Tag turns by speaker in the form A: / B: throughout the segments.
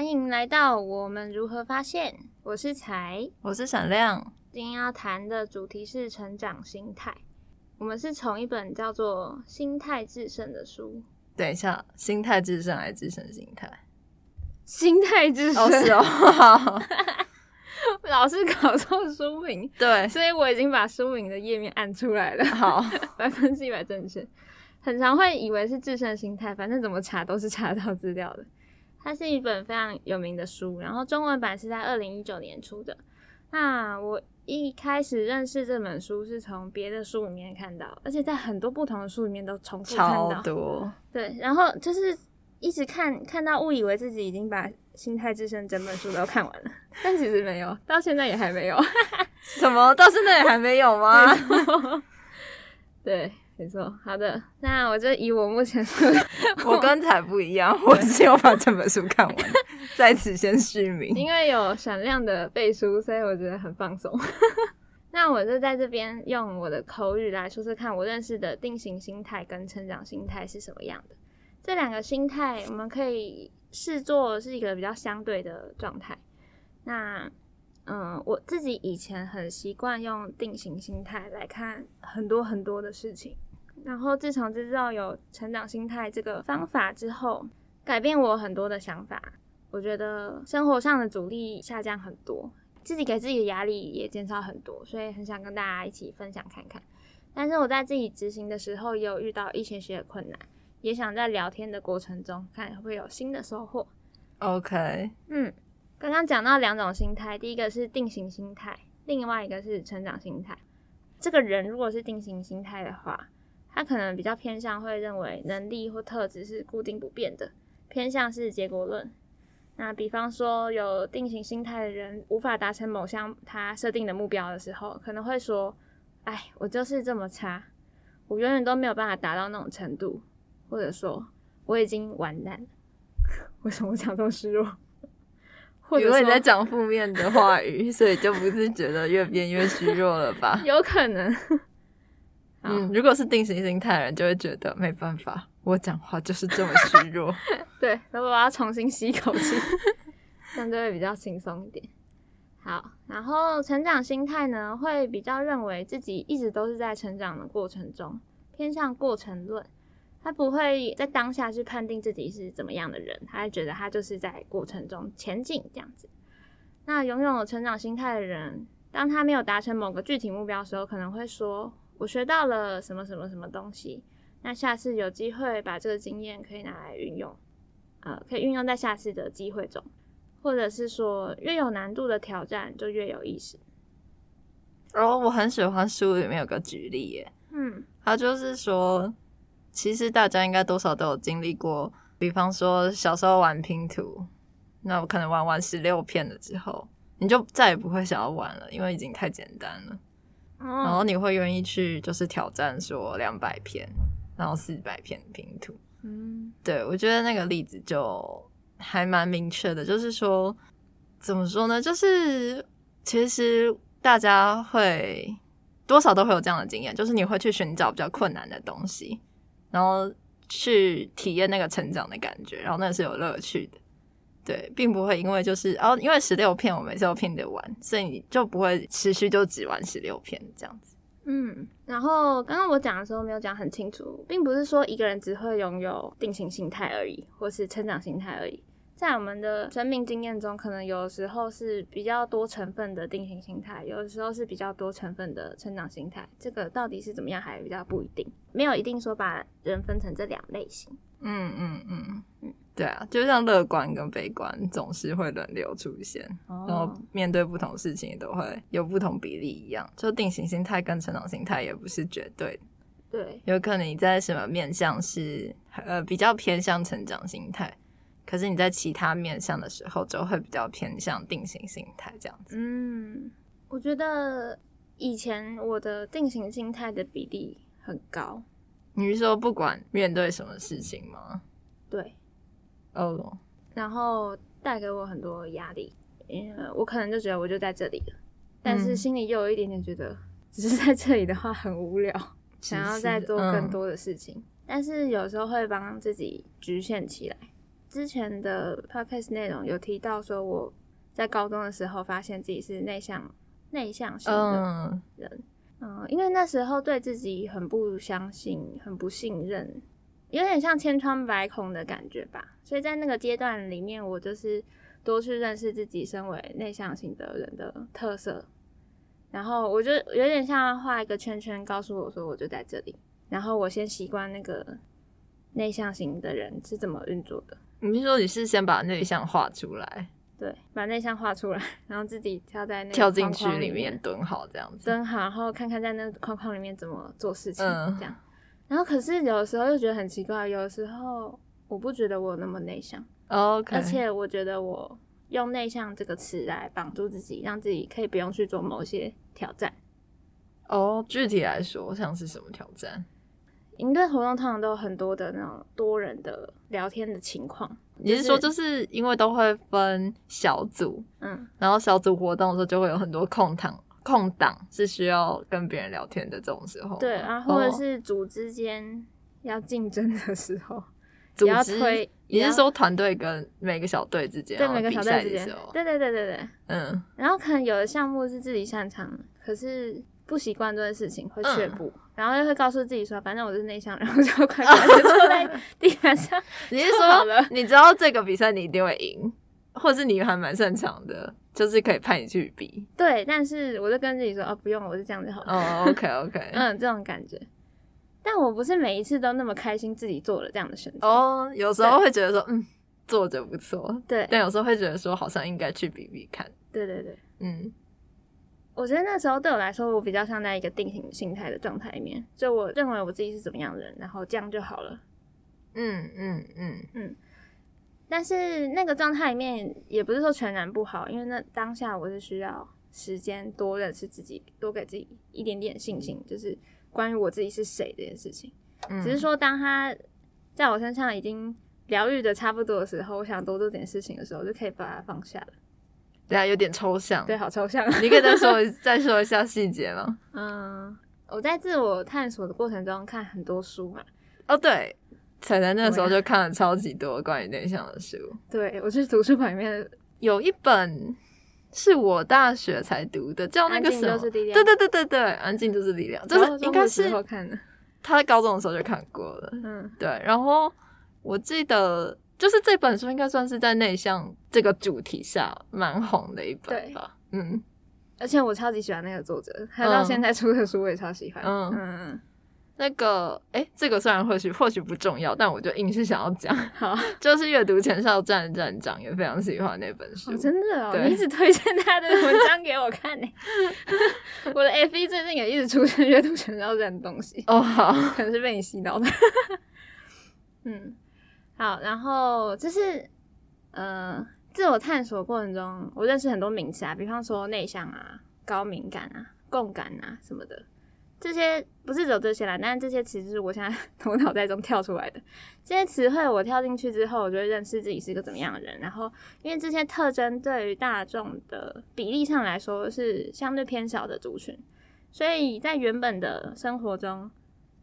A: 欢迎来到我们如何发现。我是才，
B: 我是闪亮。
A: 今天要谈的主题是成长心态。我们是从一本叫做《心态制胜》的书。
B: 等一下，心态制胜还是制胜心态？
A: 心态制胜。
B: 哦，是哦。
A: 老是搞错书名，
B: 对，
A: 所以我已经把书名的页面按出来了。
B: 好，
A: 百分之一百正确。很常会以为是制胜心态，反正怎么查都是查到资料的。它是一本非常有名的书，然后中文版是在二零一九年出的。那我一开始认识这本书是从别的书里面看到，而且在很多不同的书里面都重复看到。
B: 超多。
A: 对，然后就是一直看，看到误以为自己已经把《心态之胜》整本书都看完了，但其实没有，到现在也还没有。
B: 什么？到现在也还没有吗？
A: 对。没错，好的，那我就以我目前，
B: 我跟彩不一样，我只有把这本书看完，在此先续名。
A: 因为有闪亮的背书，所以我觉得很放松。那我就在这边用我的口语来说说看，我认识的定型心态跟成长心态是什么样的。这两个心态，我们可以视作是一个比较相对的状态。那嗯，我自己以前很习惯用定型心态来看很多很多的事情。然后自从知道有成长心态这个方法之后，改变我很多的想法。我觉得生活上的阻力下降很多，自己给自己的压力也减少很多，所以很想跟大家一起分享看看。但是我在自己执行的时候，也有遇到一些些困难，也想在聊天的过程中看会不会有新的收获。
B: OK，
A: 嗯，刚刚讲到两种心态，第一个是定型心态，另外一个是成长心态。这个人如果是定型心态的话，他可能比较偏向会认为能力或特质是固定不变的，偏向是结果论。那比方说有定型心态的人无法达成某项他设定的目标的时候，可能会说：“哎，我就是这么差，我永远都没有办法达到那种程度。”或者说：“我已经完蛋了。”为什么讲这么失落？
B: 因为你在讲负面的话语，所以就不是觉得越变越虚弱了吧？
A: 有可能。
B: 嗯，如果是定型心态的人，就会觉得没办法，我讲话就是这么虚弱。
A: 对，那我要重新吸一口气，这样就会比较轻松一点。好，然后成长心态呢，会比较认为自己一直都是在成长的过程中，偏向过程论，他不会在当下去判定自己是怎么样的人，他会觉得他就是在过程中前进这样子。那拥有成长心态的人，当他没有达成某个具体目标的时候，可能会说。我学到了什么什么什么东西，那下次有机会把这个经验可以拿来运用，呃，可以运用在下次的机会中，或者是说越有难度的挑战就越有意思。
B: 哦，我很喜欢书里面有个举例耶，嗯，他就是说，其实大家应该多少都有经历过，比方说小时候玩拼图，那我可能玩完十六片了之后，你就再也不会想要玩了，因为已经太简单了。然后你会愿意去就是挑战说两百篇，然后四百篇拼图。嗯，对我觉得那个例子就还蛮明确的，就是说怎么说呢？就是其实大家会多少都会有这样的经验，就是你会去寻找比较困难的东西，然后去体验那个成长的感觉，然后那是有乐趣的。对，并不会因为就是哦，因为十六片我每次都拼得完，所以你就不会持续就只玩十六片这样子。
A: 嗯，然后刚刚我讲的时候没有讲很清楚，并不是说一个人只会拥有定型心态而已，或是成长心态而已。在我们的生命经验中，可能有时候是比较多成分的定型心态，有的时候是比较多成分的成长心态。这个到底是怎么样，还比较不一定，没有一定说把人分成这两类型。
B: 嗯嗯嗯嗯。对啊，就像乐观跟悲观总是会轮流出现，然后面对不同事情都会有不同比例一样。就定型心态跟成长心态也不是绝对，
A: 对，
B: 有可能你在什么面向是呃比较偏向成长心态，可是你在其他面向的时候就会比较偏向定型心态这样子。
A: 嗯，我觉得以前我的定型心态的比例很高。
B: 你是说不管面对什么事情吗？
A: 对。
B: 哦，
A: 然后带给我很多压力，因为我可能就觉得我就在这里了，但是心里又有一点点觉得，只是在这里的话很无聊，想要再做更多的事情，但是有时候会帮自己局限起来，之前的 podcast 内容有提到说，我在高中的时候发现自己是内向内向型的人，嗯，因为那时候对自己很不相信，很不信任，有点像千疮百孔的感觉吧。所以在那个阶段里面，我就是多去认识自己身为内向型的人的特色，然后我就有点像画一个圈圈，告诉我说我就在这里，然后我先习惯那个。内向型的人是怎么运作的？
B: 你是说你是先把内向画出来？
A: 对，把内向画出来，然后自己跳在那
B: 跳进去
A: 里
B: 面蹲好这样子，
A: 蹲好，然后看看在那框框里面怎么做事情这样。然后可是有的时候又觉得很奇怪，有的时候我不觉得我那么内向
B: ，OK，
A: 而且我觉得我用内向这个词来绑住自己，让自己可以不用去做某些挑战。
B: 哦，具体来说像是什么挑战？
A: 营队活动通常都有很多的那种多人的聊天的情况。
B: 你是说，就是因为都会分小组，嗯，然后小组活动的时候就会有很多空档，空档是需要跟别人聊天的这种时候。
A: 对啊，或者是组之间要竞争的时候，
B: 组织你是说团队跟每个小队之间，
A: 对每个小队之
B: 间，
A: 对对对对对，嗯。然后可能有的项目是自己擅长，可是。不习惯这件事情会却步，然后又会告诉自己说，反正我是内向，然后就快快的坐在地板上。
B: 你是说，你知道这个比赛你一定会赢，或者是你还蛮擅长的，就是可以派你去比。
A: 对，但是我就跟自己说，哦，不用，我是这样就好了。
B: 哦，OK OK，
A: 嗯，这种感觉。但我不是每一次都那么开心自己做了这样的选择。
B: 哦，有时候会觉得说，嗯，做着不错。
A: 对，
B: 但有时候会觉得说，好像应该去比比看。
A: 对对对，嗯。我觉得那时候对我来说，我比较像在一个定型心态的状态里面，就我认为我自己是怎么样的人，然后这样就好了。嗯嗯嗯嗯。但是那个状态里面也不是说全然不好，因为那当下我是需要时间多认识自己，多给自己一点点信心，就是关于我自己是谁这件事情。只是说，当他在我身上已经疗愈的差不多的时候，我想多做点事情的时候，就可以把它放下了。
B: 对啊，有点抽象。
A: 对，好抽象。
B: 你可以再说 再说一下细节吗？
A: 嗯，我在自我探索的过程中看很多书嘛。
B: 哦，对，彩彩那个时候就看了超级多关于内向的书。
A: 对，我去图书馆里面
B: 有一本是我大学才读的，叫那个什么？对对对对对，安静就是力量。就是应该是
A: 看的。
B: 他在高中的时候就看过了。嗯，对。然后我记得。就是这本书应该算是在内向这个主题下蛮红的一本吧。
A: 嗯，而且我超级喜欢那个作者，他到现在出的书我也超喜欢。嗯嗯嗯，
B: 那个哎，这个虽然或许或许不重要，但我就硬是想要讲。
A: 好，
B: 就是阅读前哨站站长也非常喜欢那本书。
A: 真的哦，你一直推荐他的文章给我看呢。我的 F 一最近也一直出现阅读前哨站的东西。
B: 哦，好，
A: 可能是被你洗脑的。嗯。好，然后就是，呃，自我探索过程中，我认识很多名词啊，比方说内向啊、高敏感啊、共感啊什么的，这些不是只有这些啦，但这些词就是我现在 从脑袋中跳出来的这些词汇，我跳进去之后，我就会认识自己是一个怎么样的人。然后，因为这些特征对于大众的比例上来说是相对偏小的族群，所以在原本的生活中。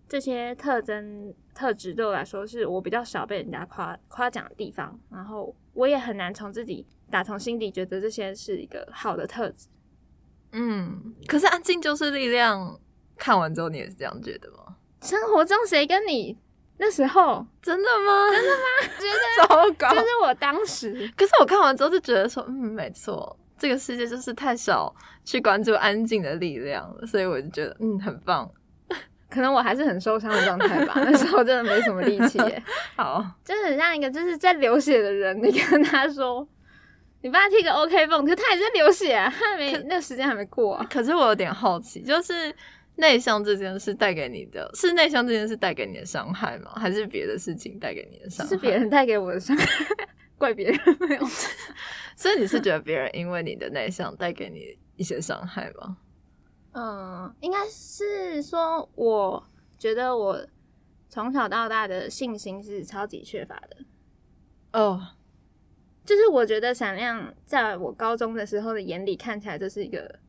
A: 这些特征特质对我来说，是我比较少被人家夸夸奖的地方。然后我也很难从自己打从心底觉得这些是一个好的特质。
B: 嗯，可是安静就是力量。看完之后，你也是这样觉得吗？
A: 生活中谁跟你那时候
B: 真的吗？
A: 真的吗？觉得
B: 糟糕，
A: 就是我当时。
B: 可是我看完之后就觉得说，嗯，没错，这个世界就是太少去关注安静的力量了，所以我就觉得，嗯，很棒。
A: 可能我还是很受伤的状态吧，那时候真的没什么力气。
B: 好，
A: 就是很像一个就是在流血的人，你跟他说，你帮他踢个 OK 泵，可他也在流血，他没那个时间还没过。
B: 可是我有点好奇，就是内向这件事带给你的是内向这件事带给你的伤害吗？还是别的事情带给你的伤害？
A: 是别人带给我的伤害，怪别人没有。
B: 所以你是觉得别人因为你的内向带给你一些伤害吗？
A: 嗯，应该是说，我觉得我从小到大的信心是超级缺乏的。哦，就是我觉得闪亮在我高中的时候的眼里看起来就是一个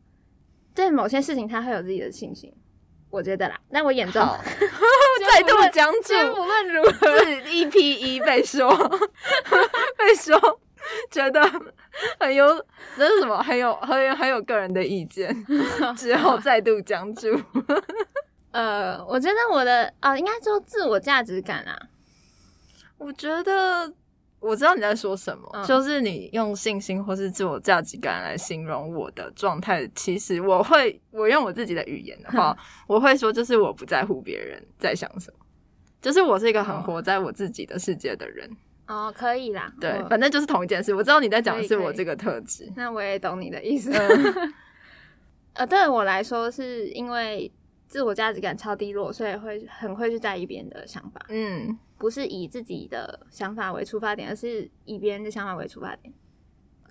A: 对某些事情他会有自己的信心，我觉得啦。但我眼中，
B: 再度僵住。
A: 无论如何，
B: 是一 P 一被说，被说觉得很有那是什么？很有很有很有个人的意见，之后再度僵住。
A: 呃，我觉得我的啊，应该说自我价值感啊。
B: 我觉得我知道你在说什么，就是你用信心或是自我价值感来形容我的状态。其实我会，我用我自己的语言的话，我会说，就是我不在乎别人在想什么，就是我是一个很活在我自己的世界的人。
A: 哦，可以啦，
B: 对，反正就是同一件事。我知道你在讲的是我这个特质，
A: 那我也懂你的意思。呃，对我来说，是因为。自我价值感超低落，所以会很会去在意别人的想法。嗯，不是以自己的想法为出发点，而是以别人的想法为出发点。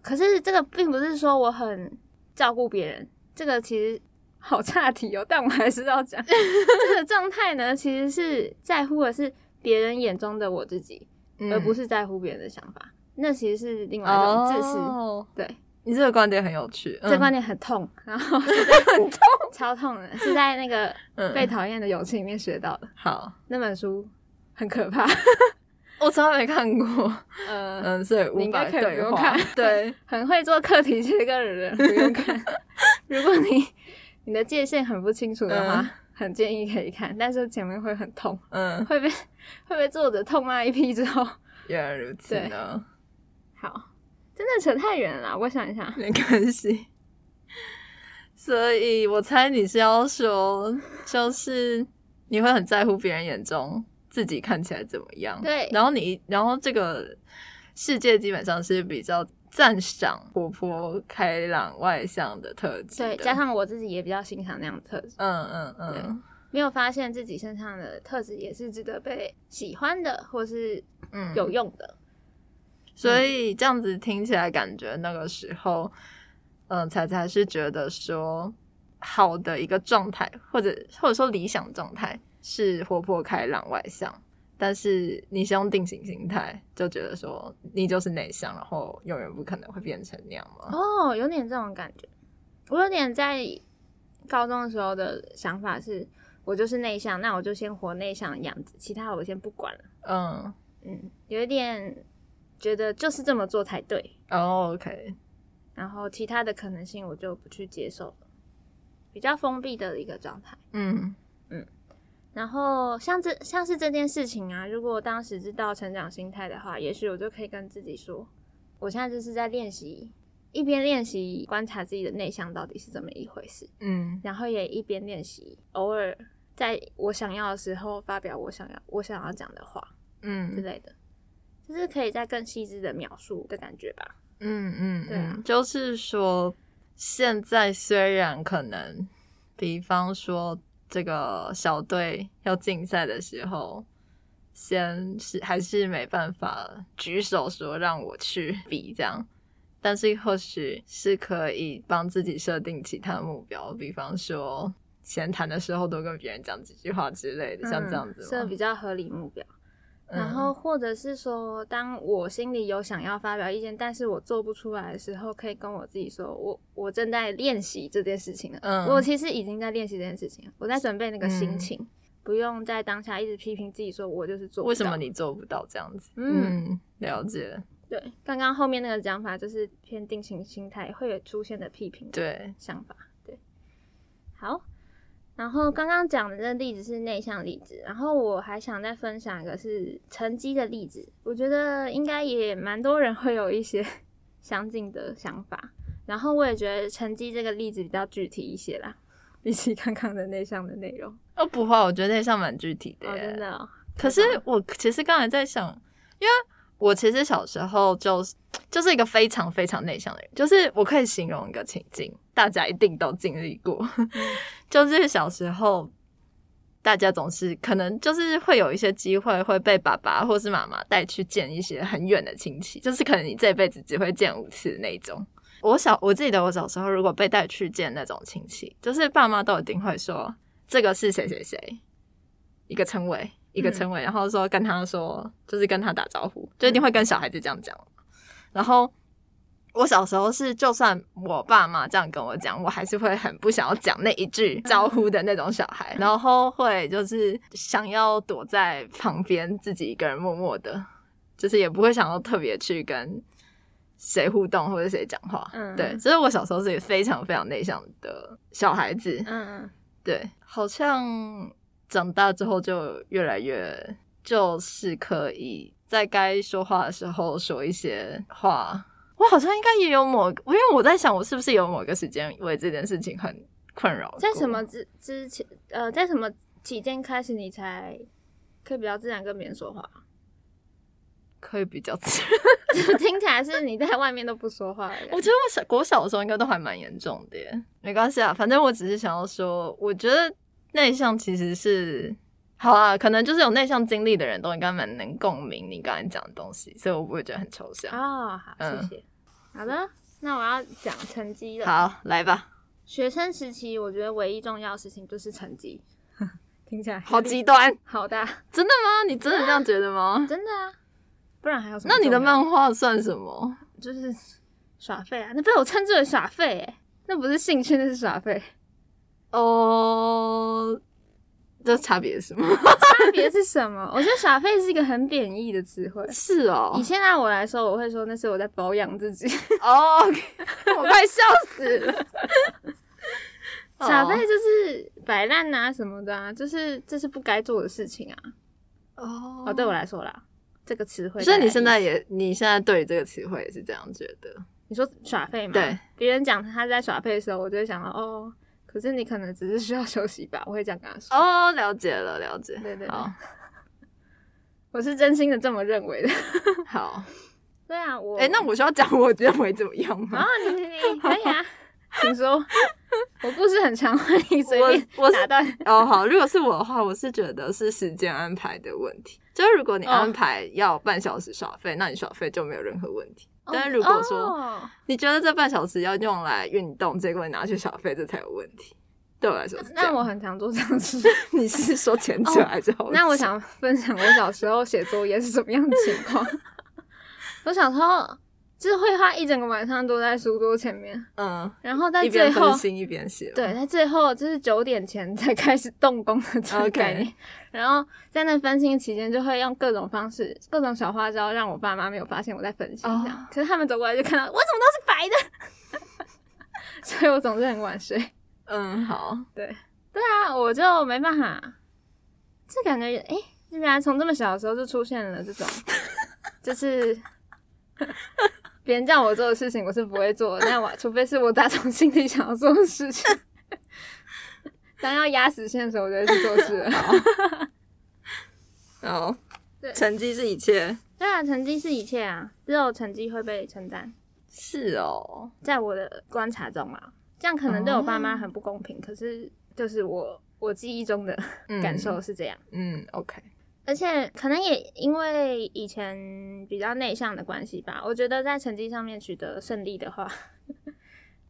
A: 可是这个并不是说我很照顾别人，这个其实 好差题哦。但我还是要讲，这个状态呢，其实是在乎的是别人眼中的我自己，而不是在乎别人的想法。那其实是另外一种自私。对。
B: 你这个观点很有趣，
A: 这观点很痛，然后 很
B: 痛，
A: 超痛的，是在那个被讨厌的勇气里面学到的。
B: 好，
A: 那本书很可怕，
B: 我从来没看过。嗯嗯，所以
A: 应该可以不用看。
B: 对，
A: 很会做课题切割的人不用看。如果你你的界限很不清楚的话，很建议可以看，但是前面会很痛，嗯，会被会被作者痛骂一批之后。
B: 原来如此呢。
A: 好。真的扯太远了，我想一下，
B: 没关系。所以我猜你是要说，就是你会很在乎别人眼中自己看起来怎么样。
A: 对，
B: 然后你，然后这个世界基本上是比较赞赏活泼、开朗、外向的特质。
A: 对，加上我自己也比较欣赏那样的特质。
B: 嗯嗯嗯，
A: 没有发现自己身上的特质也是值得被喜欢的，或是嗯有用的。
B: 所以这样子听起来，感觉那个时候，嗯，才才是觉得说好的一个状态，或者或者说理想状态是活泼开朗外向。但是你是用定型心态，就觉得说你就是内向，然后永远不可能会变成那样吗？
A: 哦，有点这种感觉。我有点在高中的时候的想法是，我就是内向，那我就先活内向的样子，其他我先不管了。嗯嗯，有一点。觉得就是这么做才对
B: 哦，OK。
A: 然后其他的可能性我就不去接受了，比较封闭的一个状态。嗯嗯。然后像这像是这件事情啊，如果当时知道成长心态的话，也许我就可以跟自己说，我现在就是在练习，一边练习观察自己的内向到底是怎么一回事。嗯。然后也一边练习，偶尔在我想要的时候发表我想要我想要讲的话，嗯之类的。就是可以再更细致的描述的感觉吧。
B: 嗯嗯，对啊，就是说现在虽然可能，比方说这个小队要竞赛的时候，先是还是没办法举手说让我去比这样，但是或许是可以帮自己设定其他目标，比方说闲谈的时候多跟别人讲几句话之类的，像这样子，
A: 设比较合理目标。然后，或者是说，当我心里有想要发表意见，但是我做不出来的时候，可以跟我自己说，我我正在练习这件事情了。嗯，我其实已经在练习这件事情，我在准备那个心情，不用在当下一直批评自己，说我就是做。
B: 为什么你做不到这样子？嗯，了解。
A: 对，刚刚后面那个讲法就是偏定型心态会有出现的批评。
B: 对，
A: 想法。对，好。然后刚刚讲的这个例子是内向例子，然后我还想再分享一个是成绩的例子，我觉得应该也蛮多人会有一些 相近的想法。然后我也觉得成绩这个例子比较具体一些啦，比起刚刚的内向的内容。
B: 哦，不会，我觉得内向蛮具体的。
A: 哦，真的。
B: 可是我其实刚才在想，因为我其实小时候就是就是一个非常非常内向的人，就是我可以形容一个情境。大家一定都经历过，就是小时候，大家总是可能就是会有一些机会会被爸爸或是妈妈带去见一些很远的亲戚，就是可能你这辈子只会见五次那种。我小我记得我小时候如果被带去见那种亲戚，就是爸妈都一定会说这个是谁谁谁，一个称谓一个称谓，然后说跟他说就是跟他打招呼，就一定会跟小孩子这样讲，然后。我小时候是，就算我爸妈这样跟我讲，我还是会很不想要讲那一句招呼的那种小孩，然后会就是想要躲在旁边自己一个人默默的，就是也不会想要特别去跟谁互动或者谁讲话。嗯，对，所以我小时候是一个非常非常内向的小孩子。嗯嗯，对，好像长大之后就越来越就是可以在该说话的时候说一些话。我好像应该也有某，因为我在想，我是不是有某个时间为这件事情很困扰？
A: 在什么之之前，呃，在什么期间开始你才可以比较自然跟别人说话？
B: 可以比较自
A: 然，听起来是你在外面都不说话。
B: 我觉得我小国小的时候应该都还蛮严重的，没关系啊，反正我只是想要说，我觉得内向其实是好啊，可能就是有内向经历的人都应该蛮能共鸣你刚才讲的东西，所以我不会觉得很抽象
A: 啊。好，谢谢。好的，那我要讲成绩了。
B: 好，来吧。
A: 学生时期，我觉得唯一重要的事情就是成绩。听起来
B: 好极端。
A: 好的，
B: 真的吗？你真的这样觉得吗？
A: 真的啊，不然还有什么？
B: 那你的漫画算什么？
A: 就是耍废啊！那被我称之为耍废，哎，那不是兴趣，那是耍废。
B: 哦。这差别是什么？
A: 差别是什么？我觉得“耍废”是一个很贬义的词汇。
B: 是哦，
A: 以现在我来说，我会说那是我在保养自己。
B: 哦，我快笑死了。
A: 耍废就是摆烂啊什么的啊，就是这是不该做的事情啊。哦，哦，对我来说啦，这个词汇。
B: 所以你现在也，你现在对这个词汇也是这样觉得？
A: 你说耍废吗？
B: 对，
A: 别人讲他在耍废的时候，我就会想到哦。可是你可能只是需要休息吧，我会这样跟他说。
B: 哦，了解了，了解。
A: 对对好，我是真心的这么认为的。
B: 好，
A: 对啊，我
B: 哎，那我需要讲我认为怎么样吗？
A: 啊，你你你可以啊，请说。我故事很长，你随便我打断。
B: 哦，好，如果是我的话，我是觉得是时间安排的问题。就是如果你安排要半小时耍费，那你耍费就没有任何问题。但是如果说你觉得这半小时要用来运动，结果你拿去小费，这才有问题。对我来说，
A: 那我很常做这样事。
B: 你是说前者还是后者？
A: 那我想分享我小时候写作业是什么样的情况。我小时候。就是会花一整个晚上都在书桌前面，嗯，然后在最后
B: 一边写，
A: 对，在最后就是九点前才开始动工的这个概念。然后在那分心期间，就会用各种方式、各种小花招，让我爸妈没有发现我在分心。这样，可是他们走过来就看到我怎么都是白的，所以我总是很晚睡。
B: 嗯，好，
A: 对，对啊，我就没办法，就感觉哎，竟然从这么小的时候就出现了这种，就是。别人叫我做的事情，我是不会做。那我除非是我打从心底想要做的事情。当要压死线的时候，我就会去做事。
B: 好，对，成绩是一切。
A: 对啊，成绩是一切啊，只有成绩会被称赞。
B: 是哦，
A: 在我的观察中啊，这样可能对我爸妈很不公平。可是，就是我我记忆中的感受是这样。
B: 嗯，OK。
A: 而且可能也因为以前比较内向的关系吧，我觉得在成绩上面取得胜利的话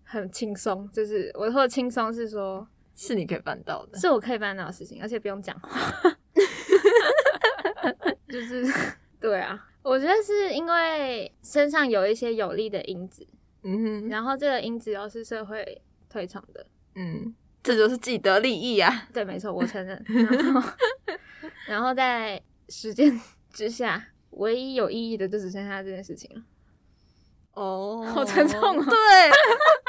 A: 很轻松。就是我说轻松是说，
B: 是你可以办到的，
A: 是我可以办到的事情，而且不用讲话。就是对啊，我觉得是因为身上有一些有利的因子，嗯哼，然后这个因子又是社会推崇的，
B: 嗯，这就是既得利益啊。
A: 对，没错，我承认。然后然后在时间 之下，唯一有意义的就只剩下这件事情了。
B: 哦，
A: 好沉重。
B: 对，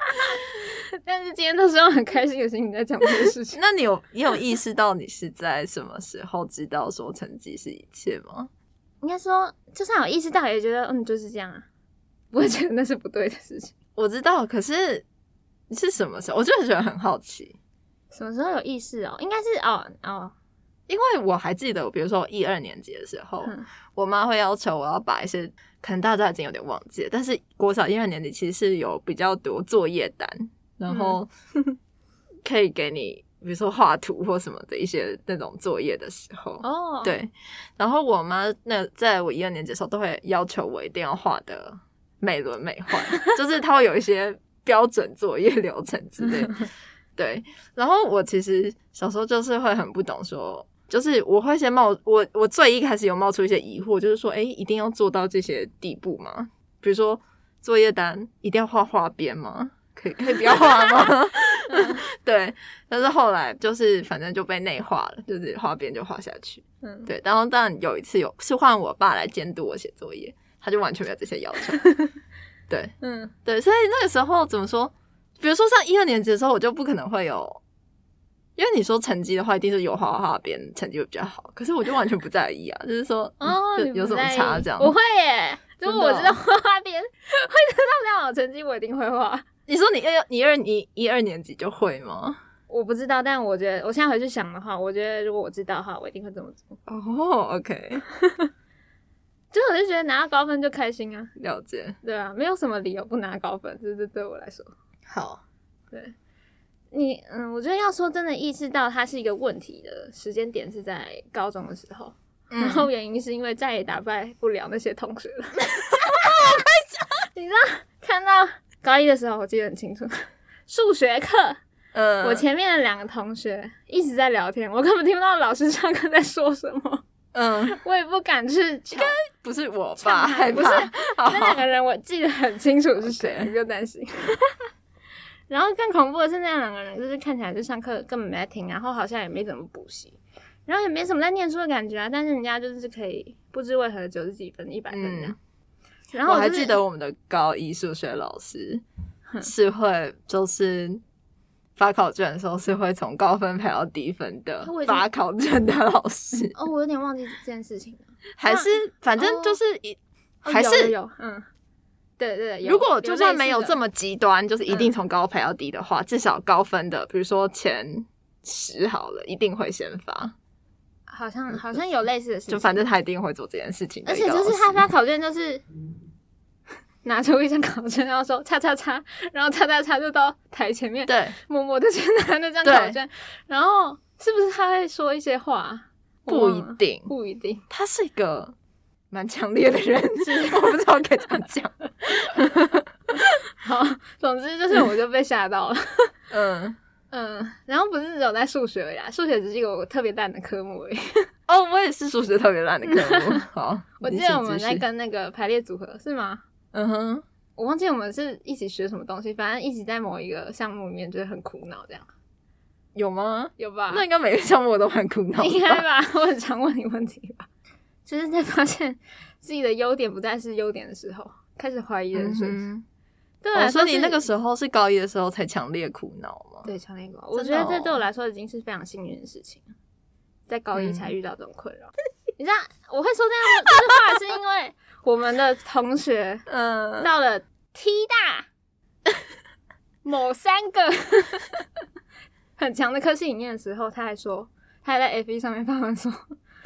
A: 但是今天都是用很开心的心情在讲这件事情。
B: 那你有你有意识到你是在什么时候知道说成绩是一切吗？
A: 应该说，就算有意识到，也觉得嗯就是这样啊，不会觉得那是不对的事情。
B: 我知道，可是你是什么时候？我就是觉得很好奇，
A: 什么时候有意识哦？应该是哦哦。
B: 因为我还记得，比如说一二年级的时候，我妈会要求我要把一些可能大家已经有点忘记了，但是国小一二年级其实是有比较多作业单，然后 可以给你，比如说画图或什么的一些那种作业的时候，哦，对，然后我妈那在我一二年级的时候都会要求我一定要画的美轮美奂，就是她会有一些标准作业流程之类，对，然后我其实小时候就是会很不懂说。就是我会先冒我我最一开始有冒出一些疑惑，就是说，哎，一定要做到这些地步吗？比如说作业单一定要画画边吗？可以可以不要画吗？对，但是后来就是反正就被内化了，就是画边就画下去。嗯，对。然后当然有一次有是换我爸来监督我写作业，他就完全没有这些要求。对，嗯，对。所以那个时候怎么说？比如说上一二年级的时候，我就不可能会有，因为你说成绩的话，一定是有画画边成绩会比较好。可是我就完全不在意啊，就是说哦，有什么差这样？
A: 不会耶。如果我知道画画边会得到这样好成绩，我一定会画。
B: 你说你二你二你一二年级就会吗？
A: 我不知道，但我觉得我现在回去想的话，我觉得如果我知道的话，我一定会这么做。
B: 哦，OK，
A: 就我就觉得拿到高分就开心啊。
B: 了解，
A: 对啊，没有什么理由不拿高分，这这对我来说
B: 好。
A: 对你，嗯，我觉得要说真的意识到它是一个问题的时间点是在高中的时候，然后原因是因为再也打败不了那些同学了。你知道看到。高一的时候，我记得很清楚，数学课，嗯，我前面的两个同学一直在聊天，我根本听不到老师上课在说什么，嗯，我也不敢去，
B: 应该不是我吧？
A: 不是，那两个人我记得很清楚是谁，不用担心。然后更恐怖的是，那两个人就是看起来就上课根本没在听，然后好像也没怎么补习，然后也没什么在念书的感觉啊，但是人家就是可以不知为何九十几分、一百分这样。然后
B: 我还记得我们的高一数学老师是会，就是发考卷的时候是会从高分排到低分的发考卷的老师。
A: 哦，我有点忘记这件事情了。
B: 还是反正就是一还是
A: 有嗯，对对。
B: 如果就算没有这么极端，就是一定从高排到低的话，至少高分的，比如说前十好了，一定会先发。
A: 好像好像有类似的事情，
B: 就反正他一定会做这件事情。
A: 而且就是他发考卷，就是拿出一张考卷，然后说“叉叉叉”，然后“叉叉叉”就到台前面，
B: 对，
A: 默默的去拿那张考卷。然后是不是他会说一些话？
B: 不一定，
A: 不一定。
B: 他是一个蛮强烈的人，我不知道该怎么讲。
A: 好，总之就是我就被吓到了。嗯。嗯，然后不是只有在数学呀，数学只是一个特别烂的科目而已。
B: 哦，我也是数学特别烂的科目。好，
A: 我记得我们在跟那个排列组合是吗？嗯哼，我忘记我们是一起学什么东西，反正一起在某一个项目里面就是很苦恼这样。
B: 有吗？
A: 有吧？
B: 那应该每个项目我都很苦恼。
A: 应该吧？我很常问你问题吧？就是在发现自己的优点不再是优点的时候，开始怀疑人生。对，
B: 所以你那个时候是高一的时候才强烈苦恼吗？
A: 对，强烈苦恼。我觉得这对我来说已经是非常幸运的事情，在高一才遇到这种困扰。你知道我会说这样这句话，是因为我们的同学，嗯，到了 T 大某三个很强的科系里面的时候，他还说，他还在 F 一上面发文说。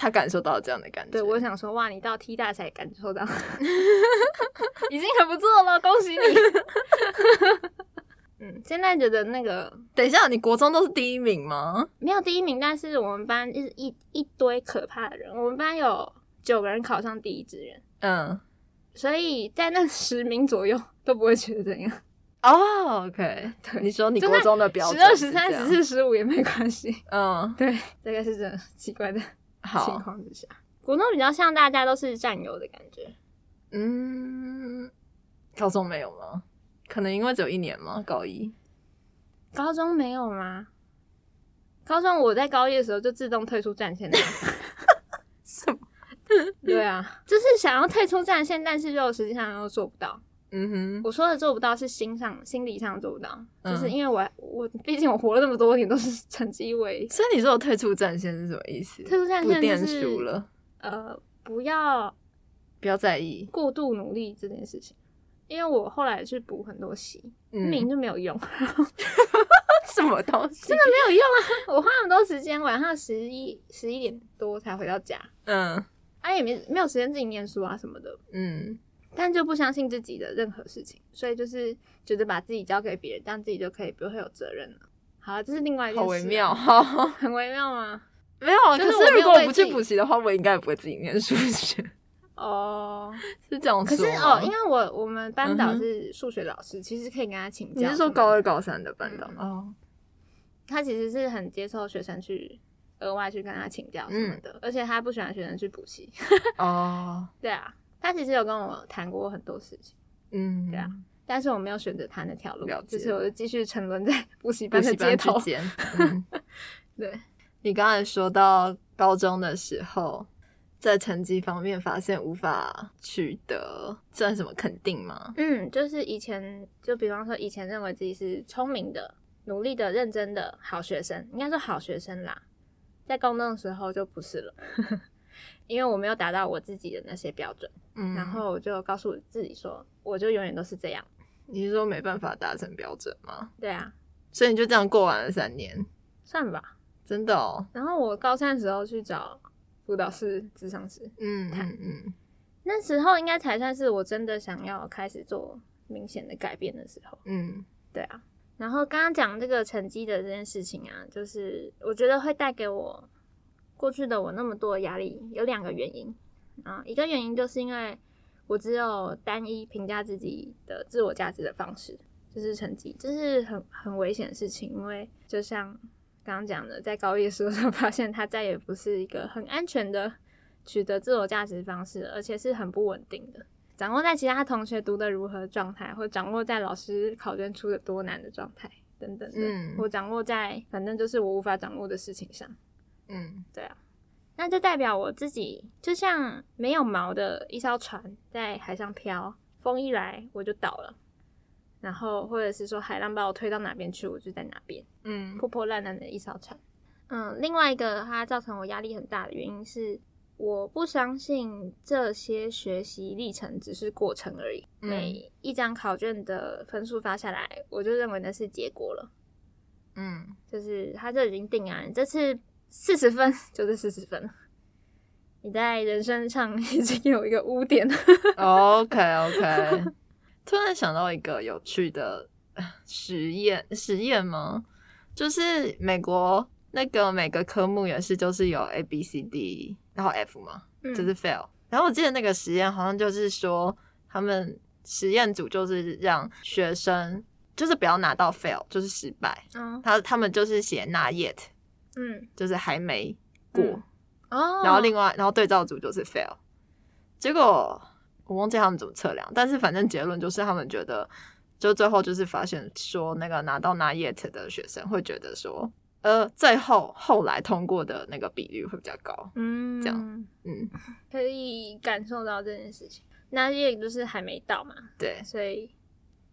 B: 他感受到这样的感觉，
A: 对我想说，哇，你到 T 大才感受到，已经很不错了，恭喜你。嗯，现在觉得那个，
B: 等一下，你国中都是第一名吗？
A: 没有第一名，但是我们班一一一堆可怕的人，我们班有九个人考上第一志愿，嗯，所以在那十名左右都不会觉得怎样。
B: 哦，OK，对，你说你国中的标准
A: 十二、十三、十四、十五也没关系，嗯，对，大概是这奇怪的。情况之下，国中比较像大家都是战友的感觉。
B: 嗯，高中没有吗？可能因为只有一年吗？高一，
A: 高中没有吗？高中我在高一的时候就自动退出战线了。
B: 什么？
A: 对啊，就是想要退出战线，但是又实际上又做不到。嗯哼，我说的做不到是心上、心理上做不到，就是因为我我毕竟我活了那么多年都是 成绩为，
B: 所以你说退出战线是什么意思？
A: 退出战线
B: 就是
A: 呃，不要
B: 不要在意。
A: 过度努力这件事情，因为我后来去补很多习，明明就没有用，
B: 什么东西？
A: 真的没有用啊！我花那么多时间，晚上十一十一点多才回到家，嗯，啊也没没有时间自己念书啊什么的，嗯。但就不相信自己的任何事情，所以就是觉得把自己交给别人，这样自己就可以不会有责任了。好，这是另外一件事。
B: 好微妙，
A: 很微妙吗？
B: 没有，可是如果我不去补习的话，我应该也不会自己念数学。哦，是这样
A: 说。可是哦，因为我我们班导是数学老师，其实可以跟他请教。
B: 你是说高二、高三的班导？哦，
A: 他其实是很接受学生去额外去跟他请教什么的，而且他不喜欢学生去补习。哦，对啊。他其实有跟我谈过很多事情，嗯，对啊。但是我没有选择他那条路，就是我就继续沉沦在 补习班的街头。对，
B: 你刚才说到高中的时候，在成绩方面发现无法取得算什么肯定吗？
A: 嗯，就是以前就比方说以前认为自己是聪明的、努力的、认真的好学生，应该是好学生啦。在高中的时候就不是了，因为我没有达到我自己的那些标准，嗯，然后我就告诉自己说，我就永远都是这样。
B: 你是说没办法达成标准吗？
A: 对啊，
B: 所以你就这样过完了三年，
A: 算吧，
B: 真的哦。
A: 然后我高三的时候去找辅导师、智商师，嗯嗯嗯，那时候应该才算是我真的想要开始做明显的改变的时候。嗯，对啊。然后刚刚讲这个成绩的这件事情啊，就是我觉得会带给我过去的我那么多压力，有两个原因啊，一个原因就是因为。我只有单一评价自己的自我价值的方式，就是成绩，这是很很危险的事情。因为就像刚刚讲的，在高一的时候发现，它再也不是一个很安全的取得自我价值方式，而且是很不稳定的，掌握在其他同学读的如何状态，或掌握在老师考卷出的多难的状态等等的，或掌握在反正就是我无法掌握的事情上。嗯，对啊。那就代表我自己就像没有锚的一艘船在海上漂，风一来我就倒了，然后或者是说海浪把我推到哪边去，我就在哪边，嗯，破破烂烂的一艘船。嗯，另外一个它造成我压力很大的原因是，我不相信这些学习历程只是过程而已，每一张考卷的分数发下来，我就认为那是结果了，嗯，就是它就已经定案，这次。四十分 就是四十分，你在人生上已经有一个污点。
B: OK OK，突然想到一个有趣的实验，实验吗？就是美国那个每个科目也是，就是有 A B C D，然后 F 嘛，就是 fail。然后我记得那个实验好像就是说，他们实验组就是让学生就是不要拿到 fail，就是失败。嗯，他他们就是写 not yet。嗯，就是还没过。哦，然后另外，然后对照组就是 fail，结果我忘记他们怎么测量，但是反正结论就是他们觉得，就最后就是发现说，那个拿到 not yet 的学生会觉得说，呃，最后后来通过的那个比率会比较高，嗯，这样，
A: 嗯，可以感受到这件事情，not yet 就是还没到嘛，
B: 对，
A: 所以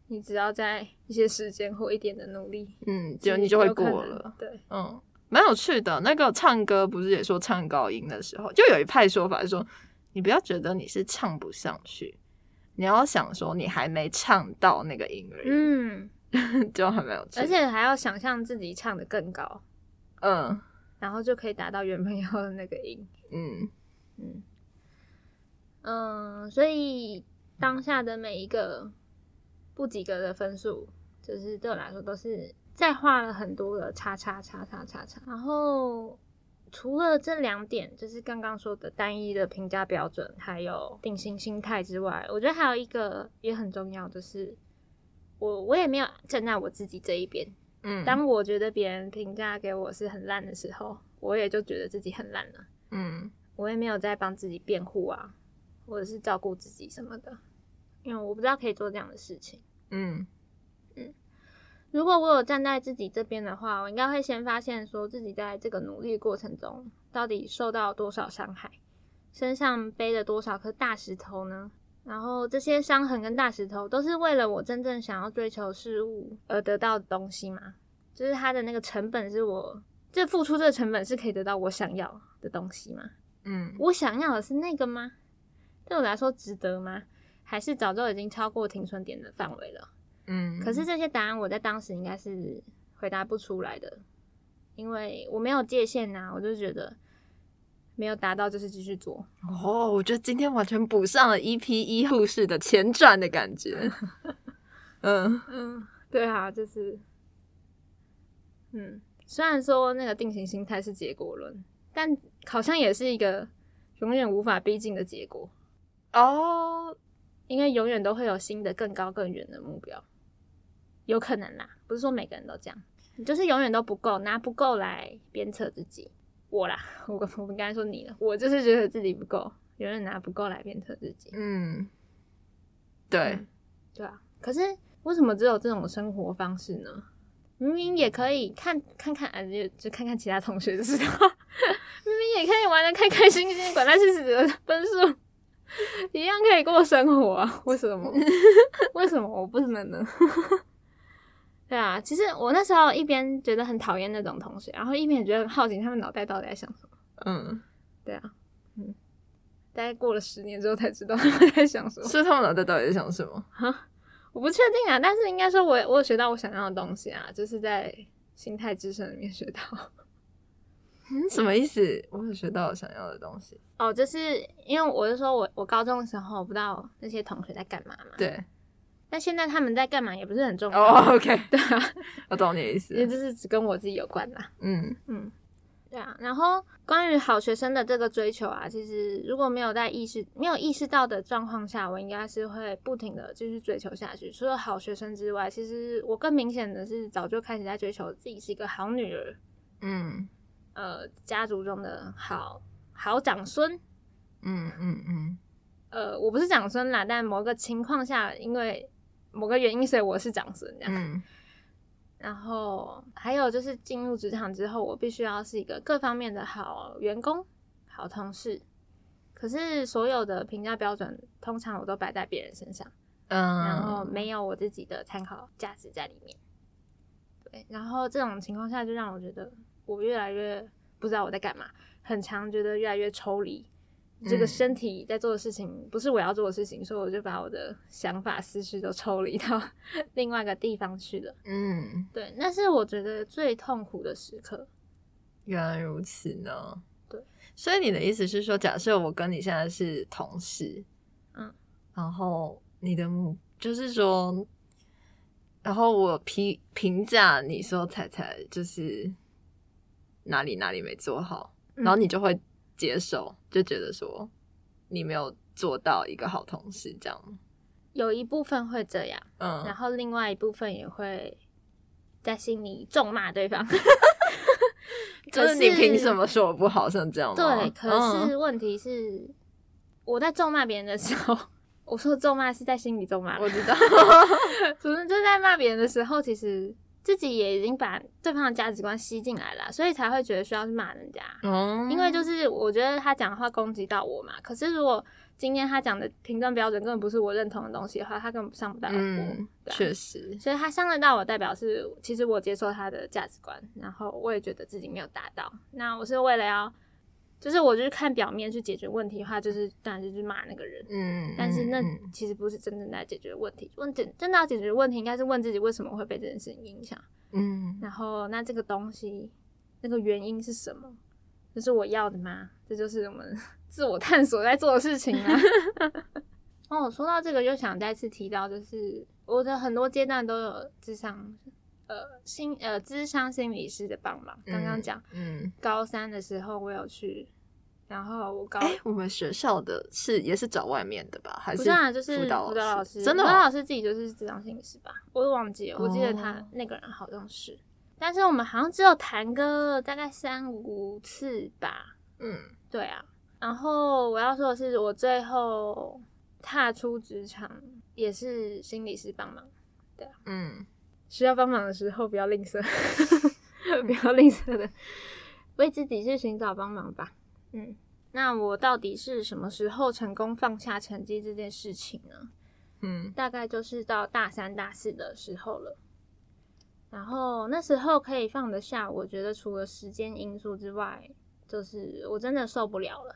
A: 你只要在一些时间或一点的努力，
B: 嗯，就你就会过了，
A: 对，
B: 嗯。蛮有趣的，那个唱歌不是也说唱高音的时候，就有一派说法是说，你不要觉得你是唱不上去，你要想说你还没唱到那个音而已，嗯，就很没有趣，
A: 而且还要想象自己唱的更高，嗯，然后就可以达到原本要的那个音，嗯嗯。嗯，所以当下的每一个不及格的分数，就是对我来说都是。再画了很多个叉叉叉叉叉叉，然后除了这两点，就是刚刚说的单一的评价标准，还有定型心态之外，我觉得还有一个也很重要，就是我我也没有站在我自己这一边。嗯，当我觉得别人评价给我是很烂的时候，我也就觉得自己很烂了。嗯，我也没有在帮自己辩护啊，或者是照顾自己什么的，因为我不知道可以做这样的事情。嗯。如果我有站在自己这边的话，我应该会先发现说自己在这个努力过程中到底受到多少伤害，身上背了多少颗大石头呢？然后这些伤痕跟大石头都是为了我真正想要追求事物而得到的东西吗？就是它的那个成本是我这付出这个成本是可以得到我想要的东西吗？嗯，我想要的是那个吗？对我来说值得吗？还是早就已经超过停损点的范围了？嗯，可是这些答案我在当时应该是回答不出来的，因为我没有界限呐，我就觉得没有达到就是继续做。
B: 哦，我觉得今天完全补上了 EP 一护士的前传的感觉。
A: 嗯嗯，对啊，就是，嗯，虽然说那个定型心态是结果论，但好像也是一个永远无法逼近的结果哦，因为永远都会有新的更高更远的目标。有可能啦，不是说每个人都这样，你就是永远都不够，拿不够来鞭策自己。我啦，我我们刚才说你了，我就是觉得自己不够，永远拿不够来鞭策自己。嗯，
B: 对，
A: 对啊，可是为什么只有这种生活方式呢？明明也可以看看看，啊，就就看看其他同学就知道，明明也可以玩的开开心心，管他是死的分数，一样可以过生活啊？为什么？为什么我不能呢？对啊，其实我那时候一边觉得很讨厌那种同学，然后一边也觉得很好奇他们脑袋到底在想什么。嗯，对啊，嗯，大概过了十年之后才知道他们在想什么。
B: 是他们脑袋到底在想什么？
A: 哈，我不确定啊，但是应该说我我有学到我想要的东西啊，就是在心态之声里面学到。
B: 嗯，什么意思？我有学到我想要的东西。
A: 哦，就是因为我是说我我高中的时候不知道那些同学在干嘛嘛。
B: 对。
A: 但现在他们在干嘛也不是很重要。哦
B: ，OK，
A: 对啊，
B: 我懂你的意思。
A: 因为这是只跟我自己有关啦。嗯嗯，对啊。然后关于好学生的这个追求啊，其实如果没有在意识、没有意识到的状况下，我应该是会不停的继续追求下去。除了好学生之外，其实我更明显的是早就开始在追求自己是一个好女儿。嗯，呃，家族中的好好长孙。嗯嗯嗯。呃，我不是长孙啦，但某个情况下，因为某个原因，所以我是长孙这样。嗯，然后还有就是进入职场之后，我必须要是一个各方面的好员工、好同事。可是所有的评价标准，通常我都摆在别人身上，嗯，然后没有我自己的参考价值在里面。对，然后这种情况下，就让我觉得我越来越不知道我在干嘛，很常觉得越来越抽离。这个身体在做的事情不是我要做的事情，所以我就把我的想法思绪都抽离到 另外一个地方去了。嗯，对，那是我觉得最痛苦的时刻。
B: 原来如此呢。
A: 对，
B: 所以你的意思是说，假设我跟你现在是同事，嗯，然后你的目就是说，然后我评评价你说彩彩就是哪里哪里没做好，然后你就会。接受就觉得说你没有做到一个好同事，这样
A: 有一部分会这样，嗯，然后另外一部分也会在心里咒骂对方。
B: 就是你凭什么说我不好，像这样吗？
A: 对，可是问题是我在咒骂别人的时候，我说咒骂是在心里咒骂，
B: 我知道，
A: 主是就在骂别人的时候，其实。自己也已经把对方的价值观吸进来了，所以才会觉得需要去骂人家。哦，因为就是我觉得他讲的话攻击到我嘛。可是如果今天他讲的评断标准根本不是我认同的东西的话，他根本上不到我。
B: 确实，
A: 所以他伤得到我，代表是其实我接受他的价值观，然后我也觉得自己没有达到。那我是为了要。就是我就是看表面去解决问题的话，就是当然就是骂那个人，嗯，但是那其实不是真正在解决问题。问真真的要解决问题，应该是问自己为什么会被这件事情影响，嗯，然后那这个东西那个原因是什么？这是我要的吗？这就是我们 自我探索在做的事情啊。哦，说到这个，又想再次提到，就是我的很多阶段都有智商。呃，心呃，智商心理师的帮忙。刚刚讲，嗯，高三的时候我有去，然后我高，
B: 我们学校的是也是找外面的吧？还是
A: 就是辅导老师？
B: 真的，
A: 辅导老师自己就是智商心理师吧？我都忘记了，我记得他那个人好像是，但是我们好像只有谈个大概三五次吧。嗯，对啊。然后我要说的是，我最后踏出职场也是心理师帮忙，对啊，嗯。需要帮忙的时候，不要吝啬，不要吝啬的为自己去寻找帮忙吧。嗯，那我到底是什么时候成功放下成绩这件事情呢？嗯，大概就是到大三、大四的时候了。然后那时候可以放得下，我觉得除了时间因素之外，就是我真的受不了了。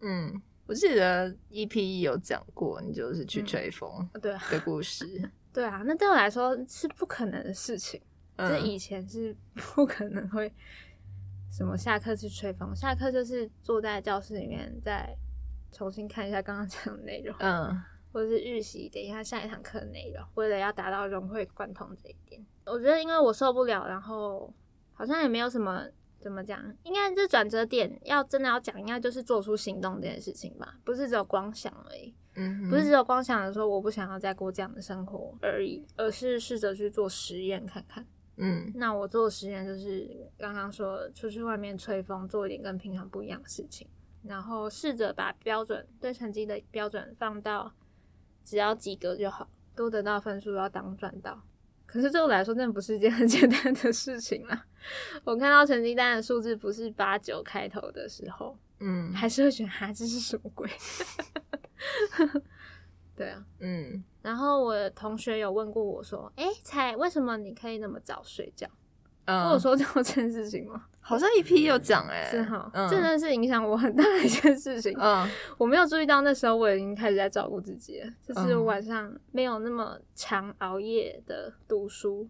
B: 嗯，我记得 EP 有讲过，你就是去吹风
A: 对
B: 的故事。
A: 对啊，那对我来说是不可能的事情。这以前是 不可能会什么下课去吹风，下课就是坐在教室里面再重新看一下刚刚讲的内容，嗯，或者是预习，等一下下一堂课的内容，为了要达到融会贯通这一点。我觉得因为我受不了，然后好像也没有什么怎么讲，应该这转折点要真的要讲，应该就是做出行动这件事情吧，不是只有光想而已。不是只有光想着说我不想要再过这样的生活而已，而是试着去做实验看看。嗯，那我做实验就是刚刚说出去外面吹风，做一点跟平常不一样的事情，然后试着把标准对成绩的标准放到只要及格就好，多得到分数要当赚到。可是对我来说，真的不是一件很 简单的事情啦。我看到成绩单的数字不是八九开头的时候，嗯，还是会觉得哈，这是什么鬼？对啊，嗯。然后我同学有问过我说：“哎，彩，为什么你可以那么早睡觉？”我有说过这件事情吗？
B: 好像一批有讲哎，
A: 是哈，真的是影响我很大的一件事情。嗯，我没有注意到那时候我已经开始在照顾自己了，就是晚上没有那么长熬夜的读书。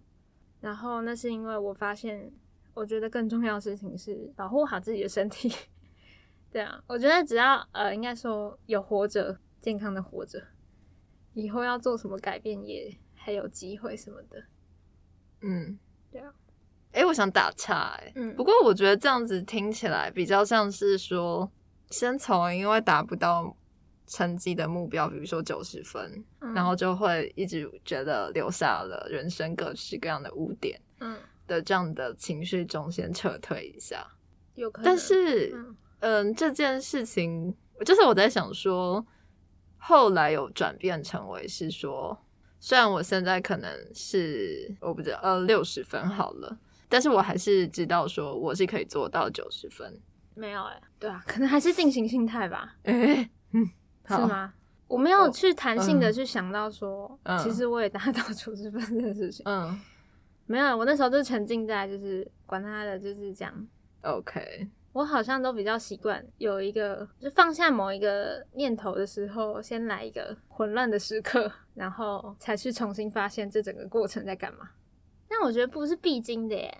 A: 然后那是因为我发现，我觉得更重要的事情是保护好自己的身体。对啊，我觉得只要呃，应该说有活着，健康的活着，以后要做什么改变也还有机会什么的。嗯，对啊。
B: 哎，我想打岔哎，不过我觉得这样子听起来比较像是说，先从因为达不到成绩的目标，比如说九十分，然后就会一直觉得留下了人生各式各样的污点，嗯的这样的情绪中先撤退一下。
A: 有可能，
B: 但是嗯，这件事情就是我在想说，后来有转变成为是说，虽然我现在可能是我不知道呃六十分好了。但是我还是知道说我是可以做到九十分，
A: 没有哎，对啊，可能还是定型心态吧，哎，是吗？我没有去弹性的去想到说，其实我也达到九十分这件事情，嗯，没有，我那时候就沉浸在就是管他的就是这样
B: ，OK，
A: 我好像都比较习惯有一个就放下某一个念头的时候，先来一个混乱的时刻，然后才去重新发现这整个过程在干嘛。但我觉得不是必经的耶，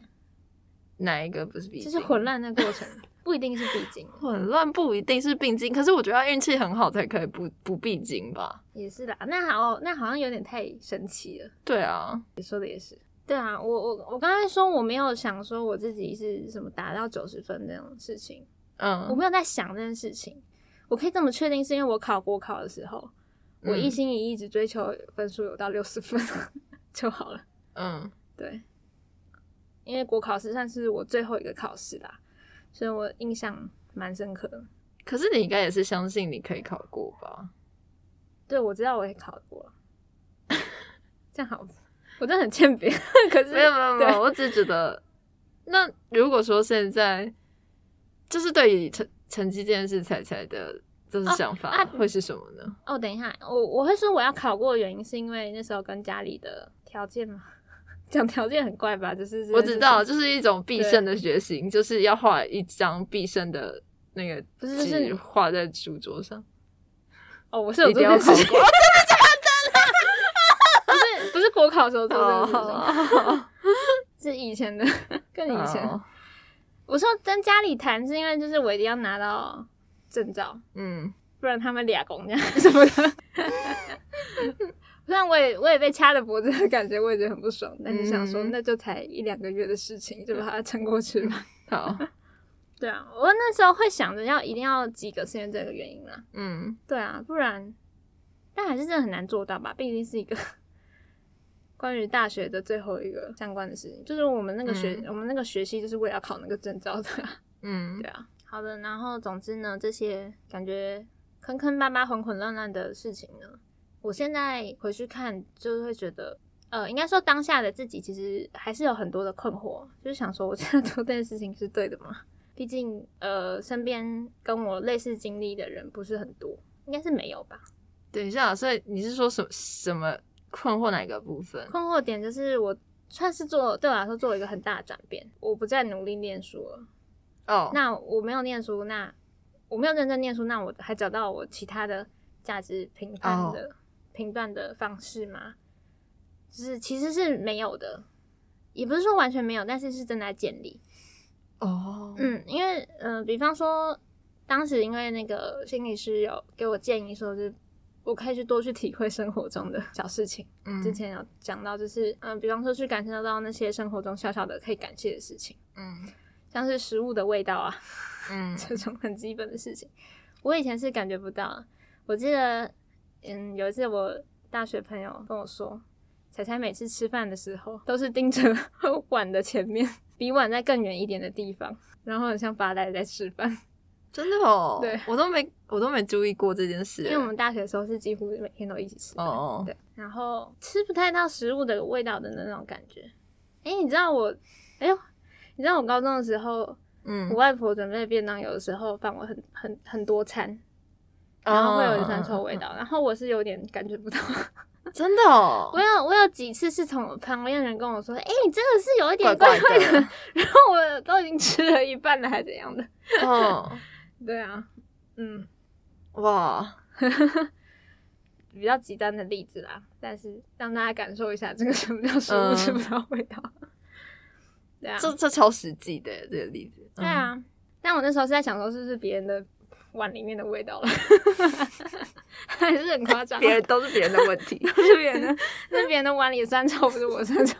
B: 哪一个不是必？
A: 就是混乱的过程 不一定是必经，
B: 混乱不一定是必经。可是我觉得运气很好才可以不不必经吧？
A: 也是的，那好，那好像有点太神奇了。
B: 对啊，
A: 你说的也是。对啊，我我我刚才说我没有想说我自己是什么达到九十分这种事情，嗯，我没有在想这件事情。我可以这么确定，是因为我考国考的时候，我一心一意只追求分数有到六十分就好了。嗯。对，因为国考实际上是我最后一个考试啦，所以我印象蛮深刻的。
B: 可是你应该也是相信你可以考过吧？
A: 对，我知道我也考过，这样好，我真的很欠扁。可是
B: 没有没有没有，我只觉得，那如果说现在就是对于成成绩这件事，彩彩的就是想法会是什么呢？
A: 哦，等一下，我我会说我要考过的原因是因为那时候跟家里的条件嘛。讲条件很怪吧？就是
B: 我知道，就是一种必胜的决心，就是要画一张必胜的那个，
A: 不是就是
B: 画在书桌上。
A: 哦，我是有做过，真的假的？考时候做的，是以前的，更以前。我说跟家里谈，是因为就是我一定要拿到证照，嗯，不然他们俩公这样什么的。虽然我也我也被掐着脖子的感觉，我也觉得很不爽，但是想说那就才一两个月的事情，就把它撑过去吧。
B: 好，
A: 对啊，我那时候会想着要一定要及格，是因为这个原因啦。嗯，对啊，不然，但还是真的很难做到吧？毕竟是一个关于大学的最后一个相关的事情，就是我们那个学我们那个学习就是为了考那个证照的。嗯，对啊。好的，然后总之呢，这些感觉坑坑巴巴、混混乱乱的事情呢。我现在回去看，就是会觉得，呃，应该说当下的自己其实还是有很多的困惑，就是想说，我现在 做这件事情是对的吗？毕竟，呃，身边跟我类似经历的人不是很多，应该是没有吧？
B: 等一下，所以你是说什么什么困惑哪个部分？
A: 困惑点就是我算是做对我来说做了一个很大的转变，我不再努力念书了。哦，那我没有念书，那我没有认真念书，那我还找到我其他的价值评判的。评断的方式吗？就是其实是没有的，也不是说完全没有，但是是正在建立。哦，嗯，因为嗯，比方说当时因为那个心理师有给我建议说，是我可以去多去体会生活中的小事情。嗯，之前有讲到，就是嗯，比方说去感受到那些生活中小小的可以感谢的事情。嗯，像是食物的味道啊，嗯，这种很基本的事情，我以前是感觉不到。我记得。嗯，有一次我大学朋友跟我说，彩彩每次吃饭的时候都是盯着 碗的前面，比碗在更远一点的地方，然后很像发呆在吃饭。
B: 真的哦，
A: 对
B: 我都没我都没注意过这件事。因
A: 为我们大学的时候是几乎每天都一起吃，哦，对，然后吃不太到食物的味道的那种感觉。哎，你知道我，哎呦，你知道我高中的时候，嗯，我外婆准备便当，有的时候放我很很很多餐，然后会有酸臭味道，然后我是有点感觉不到。
B: 真的哦，
A: 我有我有几次是从旁边人跟我说，哎，你真的是有一点怪怪的，然后我都已经吃了一半了，还怎样的？哦，对啊，嗯，哇，比较极端的例子啦，但是让大家感受一下这个什么叫食物吃不到味道。对啊，
B: 这这超实际的这个例子。
A: 对啊，但我那时候是在想说，是不是别人的。碗里面的味道了，还是很夸张。
B: 别人都是别人的问题，都
A: 是别人的，那别人的碗里酸臭，不是我酸臭。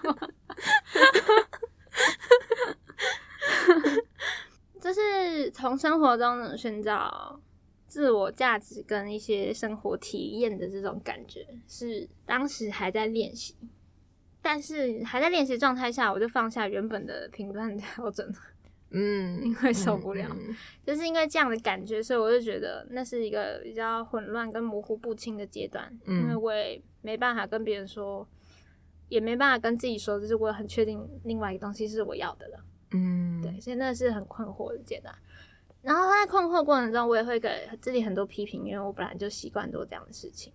A: 这是从生活中寻找自我价值跟一些生活体验的这种感觉，是当时还在练习，但是还在练习状态下，我就放下原本的评判调整。嗯，因为受不了，就是因为这样的感觉，所以我就觉得那是一个比较混乱跟模糊不清的阶段。嗯，因为我也没办法跟别人说，也没办法跟自己说，就是我很确定另外一个东西是我要的了。嗯，对，所以那是很困惑的阶段。然后在困惑过程中，我也会给自己很多批评，因为我本来就习惯做这样的事情。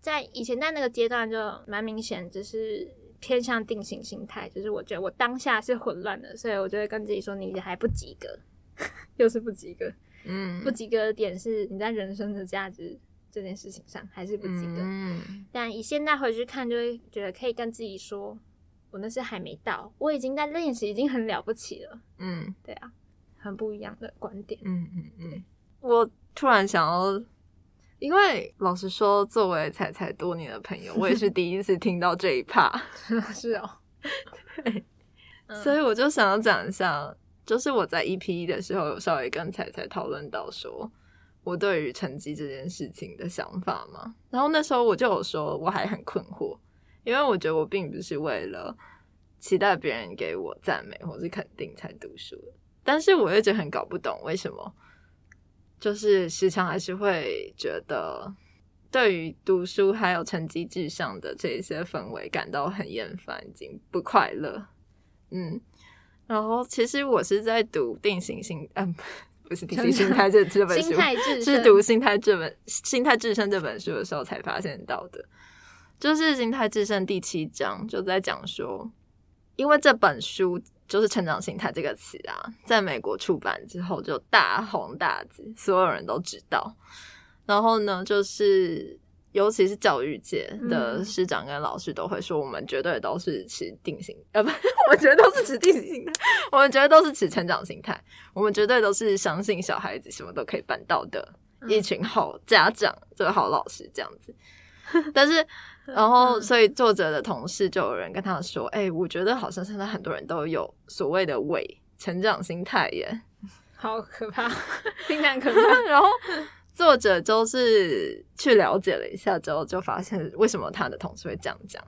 A: 在以前在那个阶段就蛮明显，就是。偏向定型心态，就是我觉得我当下是混乱的，所以我就会跟自己说：“你还不及格，又是不及格。”嗯，不及格的点是你在人生的价值这件事情上还是不及格。嗯，但以现在回去看，就会觉得可以跟自己说：“我那是还没到，我已经在练习，已经很了不起了。”嗯，对啊，很不一样的观点。嗯嗯
B: 嗯，我突然想要。因为老实说，作为彩彩多年的朋友，我也是第一次听到这一趴。
A: 是哦，
B: 对，所以我就想要讲一下，就是我在 EP 一的时候，有稍微跟彩彩讨论到说，我对于成绩这件事情的想法嘛。然后那时候我就有说，我还很困惑，因为我觉得我并不是为了期待别人给我赞美或是肯定才读书的，但是我一直很搞不懂为什么。就是时常还是会觉得，对于读书还有成绩至上的这一些氛围感到很厌烦，已经不快乐。嗯，然后其实我是在读《定型心》，嗯，不是《定型心态》这这本书，是读《心态》这本《心态至胜》这本书的时候才发现到的。就是《心态至胜》第七章就在讲说，因为这本书。就是成长心态这个词啊，在美国出版之后就大红大紫，所有人都知道。然后呢，就是尤其是教育界的师长跟老师都会说，我们绝对都是持定型，呃，不，我们绝对都是持定型心态，我们绝对都是持成长心态，我们绝对都是相信小孩子什么都可以办到的一群好家长，就是好老师这样子。但是，然后，所以作者的同事就有人跟他说：“哎，我觉得好像现在很多人都有所谓的伪成长心态耶，
A: 好可怕，听起来可怕。”
B: 然后作者就是去了解了一下之后，就发现为什么他的同事会这样讲。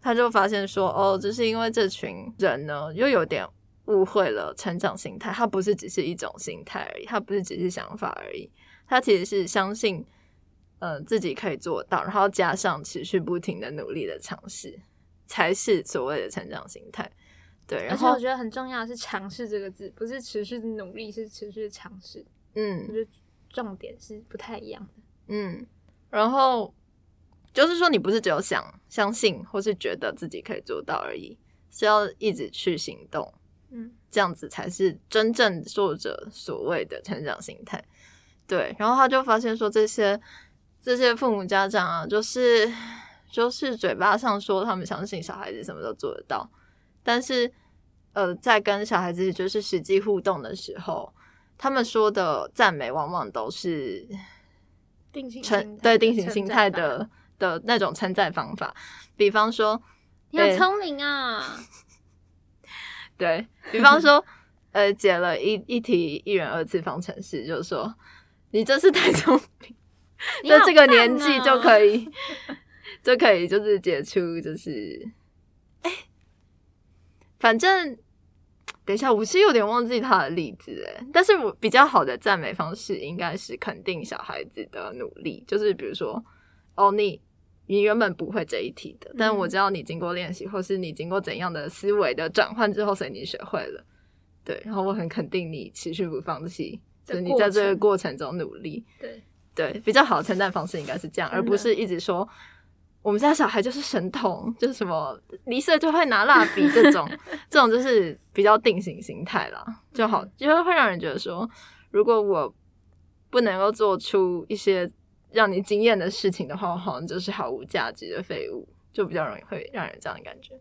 B: 他就发现说：“哦，就是因为这群人呢，又有点误会了成长心态。它不是只是一种心态而已，它不是只是想法而已，他其实是相信。”呃，自己可以做到，然后加上持续不停的努力的尝试，才是所谓的成长心态。对，而且
A: 我觉得很重要的是“尝试”这个字，不是持续的努力，是持续的尝试。嗯，我觉得重点是不太一样的。
B: 嗯，然后就是说，你不是只有想相信或是觉得自己可以做到而已，是要一直去行动。嗯，这样子才是真正作者所谓的成长心态。对，然后他就发现说这些。这些父母家长啊，就是就是嘴巴上说他们相信小孩子什么都做得到，但是呃，在跟小孩子就是实际互动的时候，他们说的赞美往往都是
A: 定型
B: 对定型心态的的那种称赞方法，比方说
A: 你好聪明啊，
B: 对比方说呃解了一一题一元二次方程式，就是说你真是太聪明。在这个年纪就可以，就可以就是解除，就是 哎，反正等一下，我是有点忘记他的例子诶，但是我比较好的赞美方式应该是肯定小孩子的努力，就是比如说，哦，你你原本不会这一题的，但我知道你经过练习，或是你经过怎样的思维的转换之后，所以你学会了。对，然后我很肯定你持续不放弃，就是你在这个过程中努力。
A: 对
B: 对，比较好的称赞方式应该是这样，而不是一直说我们家小孩就是神童，就是什么离色就会拿蜡笔这种，这种就是比较定型心态啦，就好，就会会让人觉得说，如果我不能够做出一些让你惊艳的事情的话，好像就是毫无价值的废物，就比较容易会让人这样的感觉。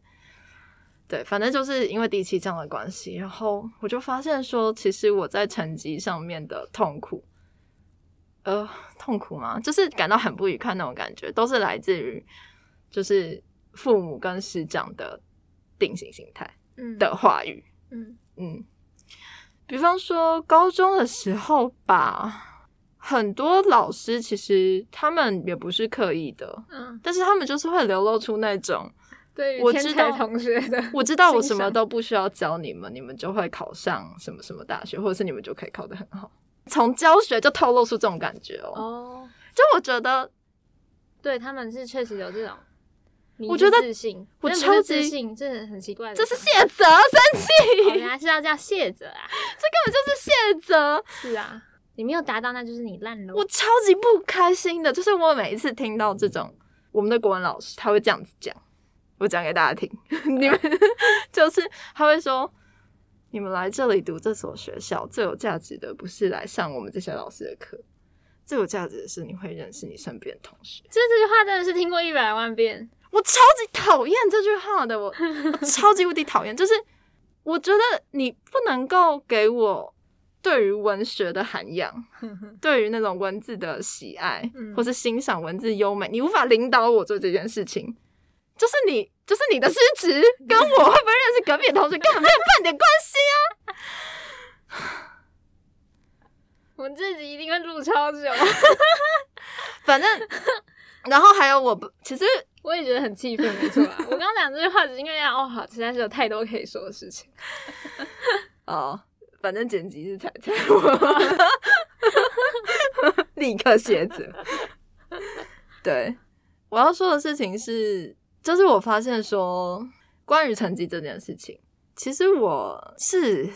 B: 对，反正就是因为第七章的关系，然后我就发现说，其实我在成绩上面的痛苦，呃，痛苦吗？就是感到很不愉快那种感觉，都是来自于就是父母跟师长的定型心态的话语。嗯嗯，比方说高中的时候吧，很多老师其实他们也不是刻意的，嗯，但是他们就是会流露出那种。
A: 对，我知道同学的，
B: 我知道我什么都不需要教你们，你们就会考上什么什么大学，或者是你们就可以考得很好。从教学就透露出这种感觉哦。哦，就我觉得，
A: 对他们是确实有这种，
B: 我觉得
A: 自信，
B: 我超级
A: 自信，这很奇怪。
B: 这是谢哲生气，
A: 原来是要叫谢哲啊，
B: 这根本就是谢哲。
A: 是啊，你没有达到，那就是你烂了。
B: 我超级不开心的，就是我每一次听到这种，我们的国文老师他会这样子讲。我讲给大家听，你们就是他会说，你们来这里读这所学校最有价值的不是来上我们这些老师的课，最有价值的是你会认识你身边的同学。
A: 这这句话真的是听过一百万遍，
B: 我超级讨厌这句话的，我 超级无敌讨厌。就是我觉得你不能够给我对于文学的涵养，对于那种文字的喜爱，或是欣赏文字优美，你无法领导我做这件事情。就是你，就是你的失职，跟我会不会认识隔壁的同学根本没有半点关系
A: 啊！我们这集一定会录超久，
B: 反正，然后还有我，其实
A: 我也觉得很气愤，没错啊。我刚刚讲这句话，只是因为哦，好，实在是有太多可以说的事情。
B: 哦，反正剪辑是彩彩，立刻写着。对，我要说的事情是。就是我发现说，关于成绩这件事情，其实我是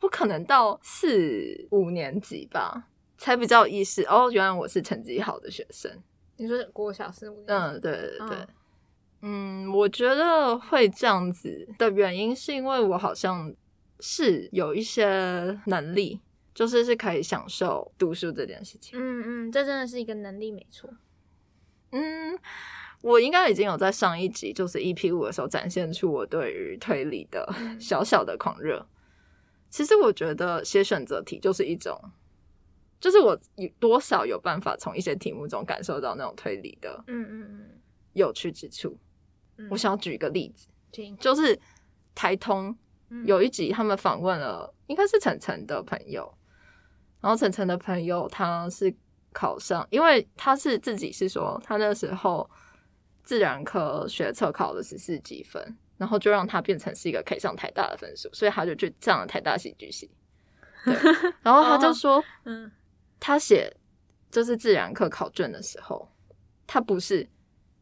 B: 不可能到四五年级吧，才比较意识哦，原来我是成绩好的学生。
A: 你说国小四五年？
B: 嗯，对对对。嗯，我觉得会这样子的原因，是因为我好像是有一些能力，就是是可以享受读书这件事情。
A: 嗯嗯，这真的是一个能力，没错。
B: 嗯。我应该已经有在上一集，就是 EP 五的时候展现出我对于推理的小小的狂热。其实我觉得写选择题就是一种，就是我有多少有办法从一些题目中感受到那种推理的，嗯嗯嗯，有趣之处。我想要举一个例子，就是台通有一集他们访问了，应该是晨晨的朋友，然后晨晨的朋友他是考上，因为他是自己是说他那时候。自然科学测考了十四几分，然后就让他变成是一个可以上台大的分数，所以他就去上了台大戏剧系。对，然后他就说，嗯，他写就是自然科考卷的时候，他不是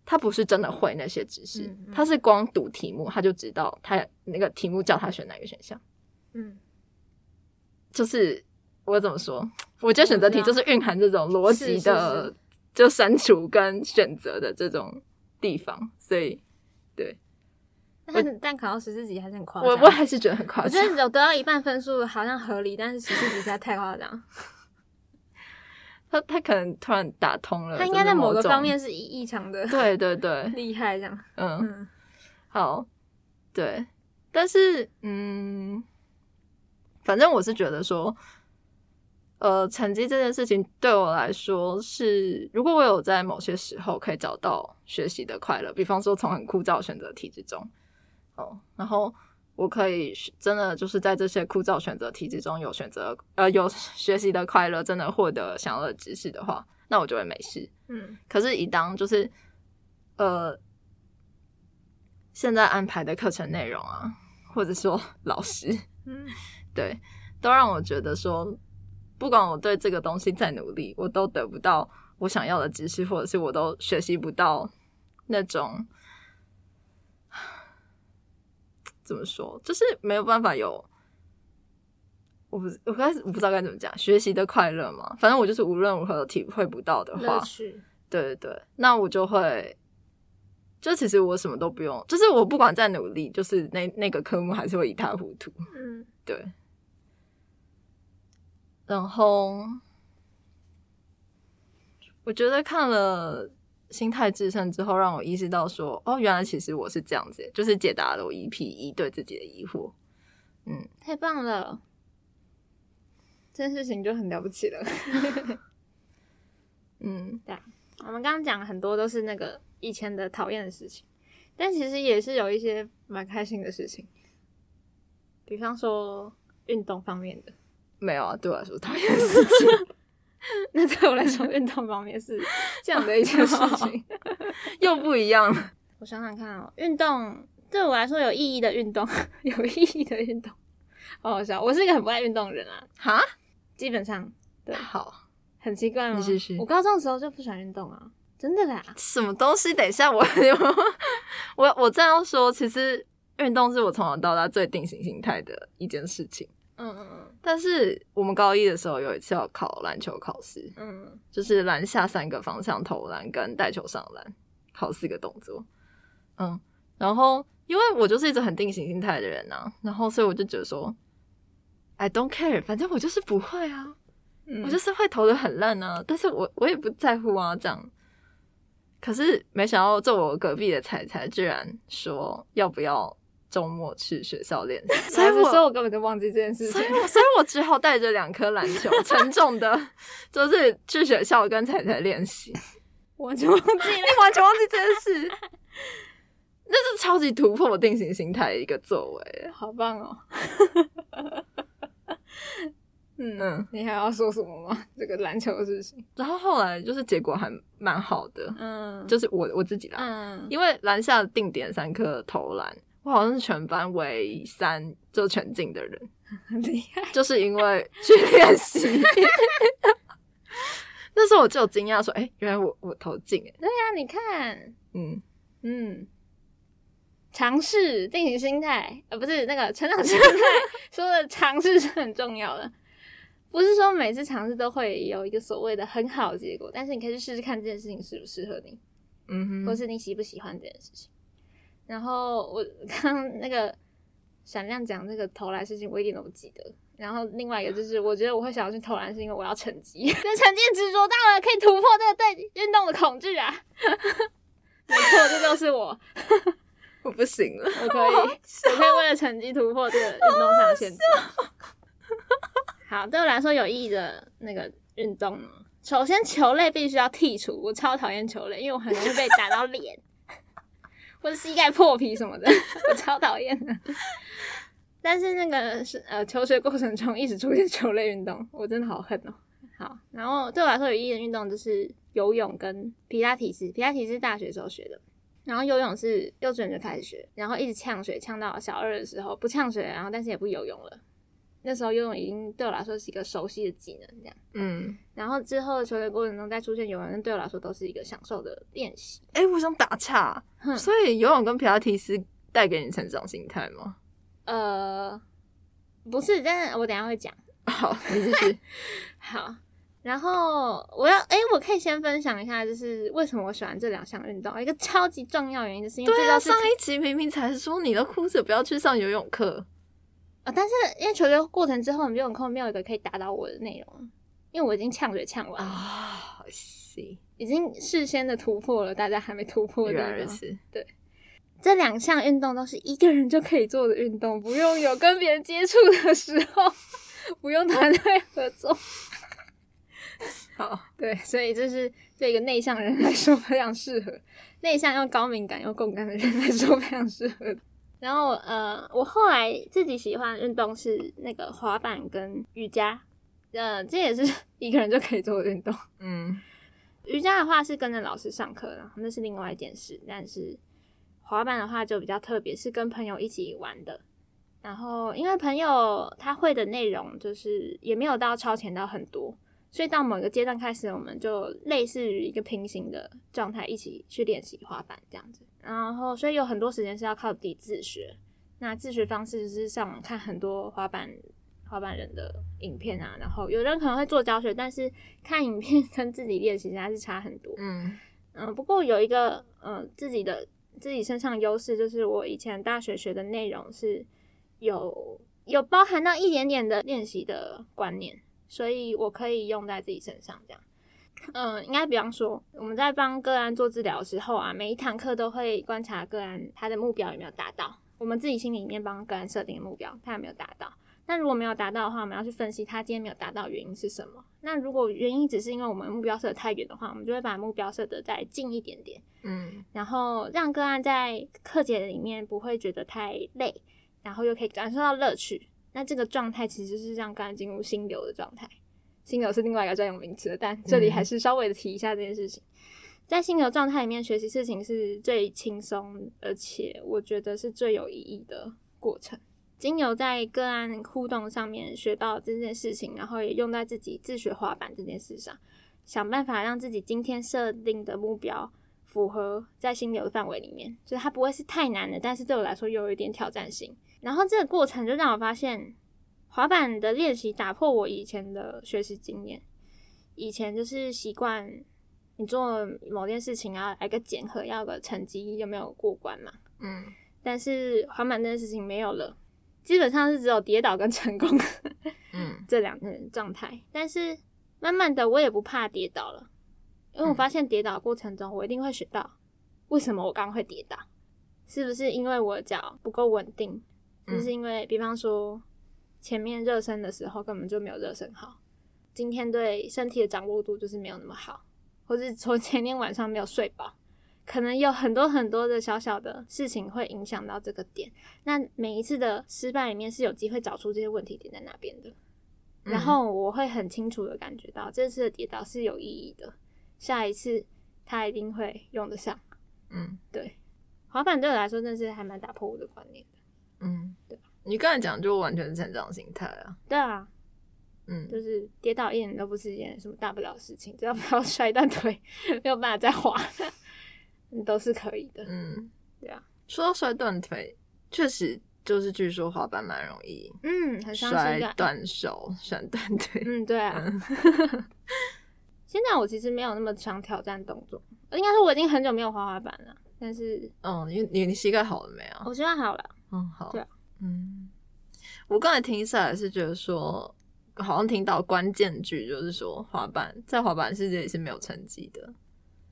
B: 他不是真的会那些知识，他是光读题目他就知道他那个题目叫他选哪个选项。嗯，就是我怎么说？我觉得选择题就是蕴含这种逻辑的，就删除跟选择的这种。地方，所以对，
A: 但但考到十四级还是很夸张。
B: 我我还是觉得很夸张。
A: 我觉得有得到一半分数好像合理，但是十四级实在太夸张。
B: 他他可能突然打通了，
A: 他应该在某个方面是异异常的，
B: 对对对，
A: 厉害这样。
B: 嗯，好，对，但是嗯，反正我是觉得说。呃，成绩这件事情对我来说是，如果我有在某些时候可以找到学习的快乐，比方说从很枯燥选择题之中，哦，然后我可以真的就是在这些枯燥选择题之中有选择，呃，有学习的快乐，真的获得想要的知识的话，那我就会没事。嗯，可是，一当就是呃，现在安排的课程内容啊，或者说老师，嗯，对，都让我觉得说，不管我对这个东西再努力，我都得不到我想要的知识，或者是我都学习不到那种怎么说，就是没有办法有。我不，我开始我不知道该怎么讲，学习的快乐嘛，反正我就是无论如何都体会不到的话，对对对，那我就会，就其实我什么都不用，就是我不管再努力，就是那那个科目还是会一塌糊涂，嗯，对。然后我觉得看了《心态制胜》之后，让我意识到说，哦，原来其实我是这样子，就是解答了我一批一对自己的疑惑，
A: 嗯，太棒了。这件事情就很了不起了，嗯，对。我们刚刚讲很多都是那个以前的讨厌的事情，但其实也是有一些蛮开心的事情，比方说运动方面的。
B: 没有啊，对我来说讨厌的事情。
A: 那对我来说，运动方面是这样的一件事情，
B: 又不一样了。
A: 我想想看哦，运动对我来说有意义的运动，有意义的运动，好好笑。我是一个很不爱运动的人啊，哈。基本上对，
B: 好，
A: 很奇怪吗？我高中的时候就不喜欢运动啊，真的啦。
B: 什么东西？等一下，我我我这样说，其实运动是我从小到大最定型心态的一件事情。嗯嗯嗯。但是我们高一的时候有一次要考篮球考试，嗯，就是篮下三个方向投篮跟带球上篮，考四个动作。嗯，然后因为我就是一直很定型心态的人呐，然后所以我就觉得说。I don't care，反正我就是不会啊，我就是会投的很烂啊，但是我我也不在乎啊，这样。可是没想到坐我隔壁的彩彩居然说要不要周末去学校练，
A: 所以我说我根本就忘记这件事情，
B: 所以所以我只好带着两颗篮球，沉重的，就是去学校跟彩彩练习。
A: 完全忘记，你
B: 完全忘记这件事，那是超级突破我定型心态的一个作为，
A: 好棒哦。嗯，你还要说什么吗？这个篮球的事情。
B: 然后后来就是结果还蛮好的，嗯，就是我我自己啦，嗯，因为篮下定点三颗投篮，我好像是全班唯三就全进的人，
A: 很厉害。
B: 就是因为去练习，那时候我就惊讶说，哎，原来我我投进哎。
A: 对呀，你看，嗯嗯。尝试定型心态，呃，不是那个成长心态，说的尝试是很重要的，不是说每次尝试都会有一个所谓的很好的结果，但是你可以去试试看这件事情适不适合你，嗯哼，或是你喜不喜欢这件事情。然后我刚那个闪亮讲那个投篮事情，我一点都不记得。然后另外一个就是，我觉得我会想要去投篮，是因为我要成绩，对成绩执着到了，可以突破这个对运动的恐惧啊。没错，这就是我。
B: 我不行了，
A: 我可以，我可以为了成绩突破这个运动上的限制。好，对我来说有意义的那个运动呢，首先球类必须要剔除，我超讨厌球类，因为我很容易被打到脸，或者膝盖破皮什么的，我超讨厌的。但是那个是呃，求学过程中一直出现球类运动，我真的好恨哦。好，然后对我来说有意义的运动就是游泳跟皮拉提斯，皮拉提斯大学时候学的。然后游泳是幼稚园就开始学，然后一直呛水呛到小二的时候不呛水，然后但是也不游泳了。那时候游泳已经对我来说是一个熟悉的技能，这样。嗯。然后之后求学过程中再出现游泳，对我来说都是一个享受的练习。
B: 哎，我想打岔，所以游泳跟皮拉提斯带给你成长心态吗？
A: 呃，不是，但是我等下会讲。
B: 好，你继续。
A: 好。然后我要哎，我可以先分享一下，就是为什么我喜欢这两项运动。一个超级重要原因，就是因为
B: 对上一集明明才说你都哭着不要去上游泳课
A: 啊，但是因为求学过程之后，没有空没有一个可以打倒我的内容，因为我已经呛水呛完啊，
B: 行，
A: 已经事先的突破了，大家还没突破
B: 的，
A: 是对。这两项运动都是一个人就可以做的运动，不用有跟别人接触的时候，不用团队合作。好，对，所以这是对一个内向人来说非常适合，内向又高敏感又共感的人来说非常适合。然后，呃，我后来自己喜欢运动是那个滑板跟瑜伽，呃，这也是 一个人就可以做的运动。嗯，瑜伽的话是跟着老师上课，然后那是另外一件事。但是滑板的话就比较特别，是跟朋友一起玩的。然后因为朋友他会的内容就是也没有到超前到很多，所以到某个阶段开始，我们就类似于一个平行的状态，一起去练习滑板这样子。然后所以有很多时间是要靠自己自学。那自学方式就是上网看很多滑板滑板人的影片啊，然后有人可能会做教学，但是看影片跟自己练习还是差很多。嗯嗯，不过有一个呃自己的自己身上优势，就是我以前大学学的内容是有有包含到一点点的练习的观念，所以我可以用在自己身上。这样，嗯，应该比方说我们在帮个案做治疗的时候啊，每一堂课都会观察个案他的目标有没有达到。我们自己心里面帮个案设定的目标，他有没有达到？那如果没有达到的话，我们要去分析他今天没有达到原因是什么。那如果原因只是因为我们目标设的太远的话，我们就会把目标设得再近一点点，嗯，然后让个案在课节里面不会觉得太累，然后又可以感受到乐趣。那这个状态其实是让个案进入心流的状态。心流是另外一个专有名词，但这里还是稍微的提一下这件事情。在心流状态里面学习事情是最轻松，而且我觉得是最有意义的过程。经由在个案互动上面学到这件事情，然后也用在自己自学滑板这件事上，想办法让自己今天设定的目标符合在心流的范围里面，就是它不会是太难的，但是对我来说又有一点挑战性。然后这个过程就让我发现，滑板的练习打破我以前的学习经验，以前就是习惯。你做某件事情要来个检核，要个成绩有没有过关嘛？嗯，但是滑板这件事情没有了，基本上是只有跌倒跟成功，嗯，这两个状态。但是慢慢的，我也不怕跌倒了，因为我发现跌倒过程中，我一定会学到为什么我刚刚会跌倒，是不是因为我脚不够稳定？就是因为，比方说前面热身的时候根本就没有热身好，今天对身体的掌握度就是没有那么好。或是从前天晚上没有睡饱，可能有很多很多的小小的事情会影响到这个点。那每一次的失败里面是有机会找出这些问题点在哪边的，然后我会很清楚的感觉到这次的跌倒是有意义的，下一次他一定会用得上。嗯，对，滑板对我来说真的是还蛮打破我的观念的。嗯，对，
B: 你刚才讲就完全是成长心态啊。
A: 对啊。嗯，就是跌倒一点都不是一件什么大不了的事情，只要不要摔断腿，没有办法再滑，都是可以的。嗯，对啊。
B: 说到摔断腿，确实就是据说滑板蛮容易，
A: 嗯，很
B: 摔断手、摔断腿。
A: 嗯，对啊。现在我其实没有那么想挑战动作，应该说我已经很久没有滑滑板了。但是，
B: 嗯，你你你膝盖好了没有？
A: 我膝盖好了。
B: 嗯，好。
A: 对啊。
B: 嗯，我刚才听下来是觉得说。好像听到关键句，就是说滑板在滑板世界里是没有成绩的，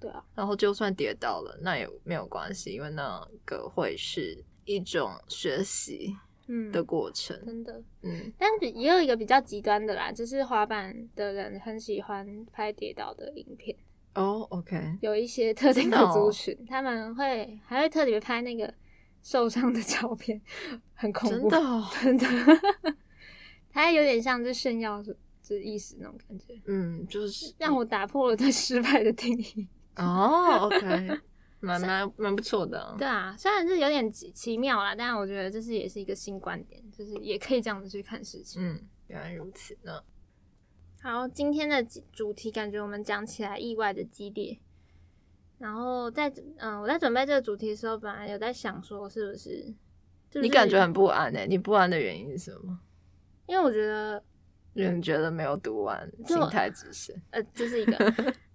A: 对啊。
B: 然后就算跌倒了，那也没有关系，因为那个会是一种学习嗯的过程，
A: 真的嗯。但也有一个比较极端的啦，就是滑板的人很喜欢拍跌倒的影片
B: 哦。OK，
A: 有一些特定的族群，他们会还会特别拍那个受伤的照片，很恐
B: 怖，
A: 真的。真的它有点像是炫耀这意思那种感觉，
B: 嗯，就是
A: 让我打破了对失败的定义。
B: 哦，OK，蛮蛮蛮不错的。
A: 对啊，虽然是有点奇奇妙啦，但是我觉得这是也是一个新观点，就是也可以这样子去看事情。
B: 嗯，原来如此呢。
A: 好，今天的主题感觉我们讲起来意外的激烈。然后在嗯，我在准备这个主题的时候，本来有在想说，是不是
B: 你感觉很不安诶？你不安的原因是什么？
A: 因为我觉得，
B: 人觉得没有读完，心态只是
A: 呃，这是一个。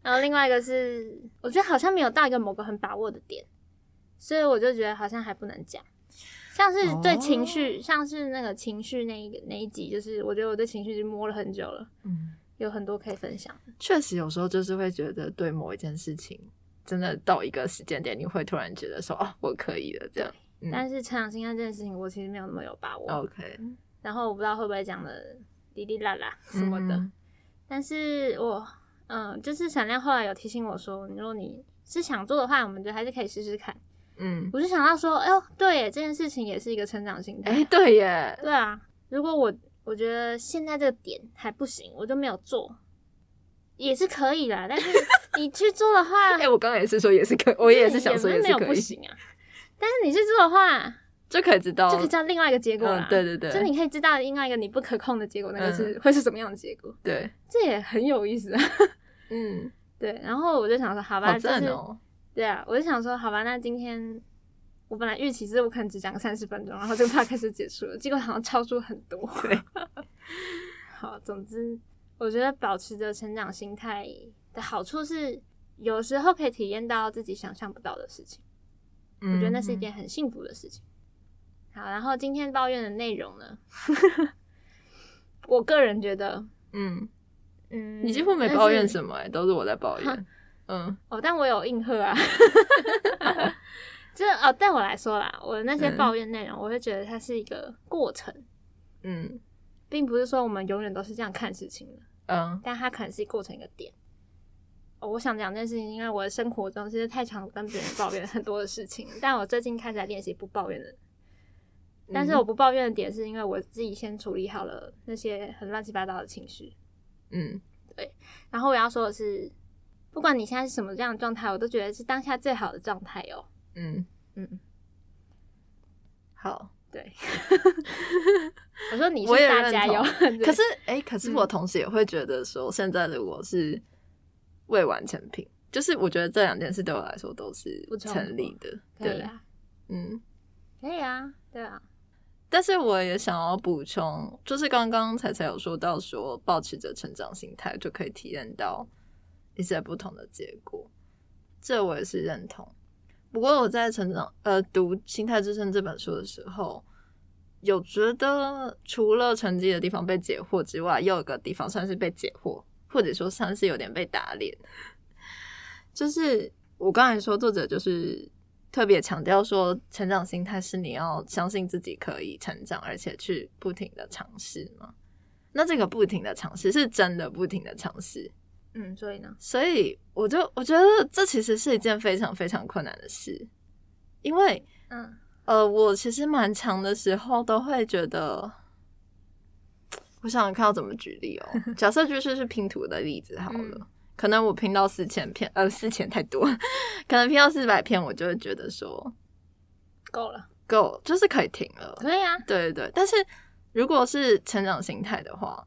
A: 然后另外一个是，我觉得好像没有到一个某个很把握的点，所以我就觉得好像还不能讲。像是对情绪，像是那个情绪那一个那一集，就是我觉得我对情绪已经摸了很久了，嗯，有很多可以分享。
B: 确实，有时候就是会觉得对某一件事情，真的到一个时间点，你会突然觉得说，哦，我可以了这样。
A: 但是成长心态这件事情，我其实没有那么有把握。
B: OK。
A: 然后我不知道会不会讲的滴滴啦啦什么的，但是我嗯，就是闪亮后来有提醒我说，如果你是想做的话，我们就还是可以试试看。嗯，我就想到说，哎呦，对耶，这件事情也是一个成长心态。
B: 哎，对耶，
A: 对啊。如果我我觉得现在这个点还不行，我就没有做，也是可以的。但是你去做的话，
B: 哎，我刚刚也是说也是可，我也是想说也是
A: 没有不行啊。但是你去做的话。
B: 就可以知道，
A: 就可以知道另外一个结果啦。
B: 对对对，
A: 就你可以知道另外一个你不可控的结果，那个是会是什么样的结果。
B: 对，
A: 这也很有意思。啊嗯，对。然后我就想说，好吧，就是，对啊，我就想说，好吧，那今天我本来预期是我可能只讲三十分钟，然后这个 p 开始结束了，结果好像超出很多。
B: 对。
A: 好，总之，我觉得保持着成长心态的好处是，有时候可以体验到自己想象不到的事情。我觉得那是一件很幸福的事情。好，然后今天抱怨的内容呢？我个人觉得，
B: 嗯嗯，你几乎没抱怨什么，哎，都是我在抱怨。嗯，
A: 哦，但我有应和啊。这哦，对我来说啦，我的那些抱怨内容，我会觉得它是一个过程。嗯，并不是说我们永远都是这样看事情的。嗯，但它可能是构成一个点。哦，我想讲这件事情，因为我的生活中其实太常跟别人抱怨很多的事情，但我最近开始练习不抱怨的。但是我不抱怨的点，是因为我自己先处理好了那些很乱七八糟的情绪。嗯，对。然后我要说的是，不管你现在是什么样的状态，我都觉得是当下最好的状态哦。嗯嗯。
B: 好，
A: 对。我说你是大加油。
B: 可是，哎，可是我同时也会觉得说，现在的我是未完成品。就是我觉得这两件事对我来说都是成立的。
A: 对啊。嗯，可以啊。对啊。
B: 但是我也想要补充，就是刚刚才才有说到说，保持着成长心态就可以体验到一些不同的结果，这我也是认同。不过我在成长呃读《心态之声》这本书的时候，有觉得除了成绩的地方被解惑之外，又有个地方算是被解惑，或者说算是有点被打脸，就是我刚才说作者就是。特别强调说，成长心态是你要相信自己可以成长，而且去不停的尝试嘛。那这个不停的尝试是真的不停的尝试，
A: 嗯，所以呢，
B: 所以我就我觉得这其实是一件非常非常困难的事，因为，嗯，呃，我其实蛮长的时候都会觉得，我想看要怎么举例哦。假设就是是拼图的例子好了。可能我拼到四千片，呃，四千太多，可能拼到四百片，我就会觉得说
A: 够了，
B: 够就是可以停了。
A: 可以啊，
B: 对对对。但是如果是成长心态的话，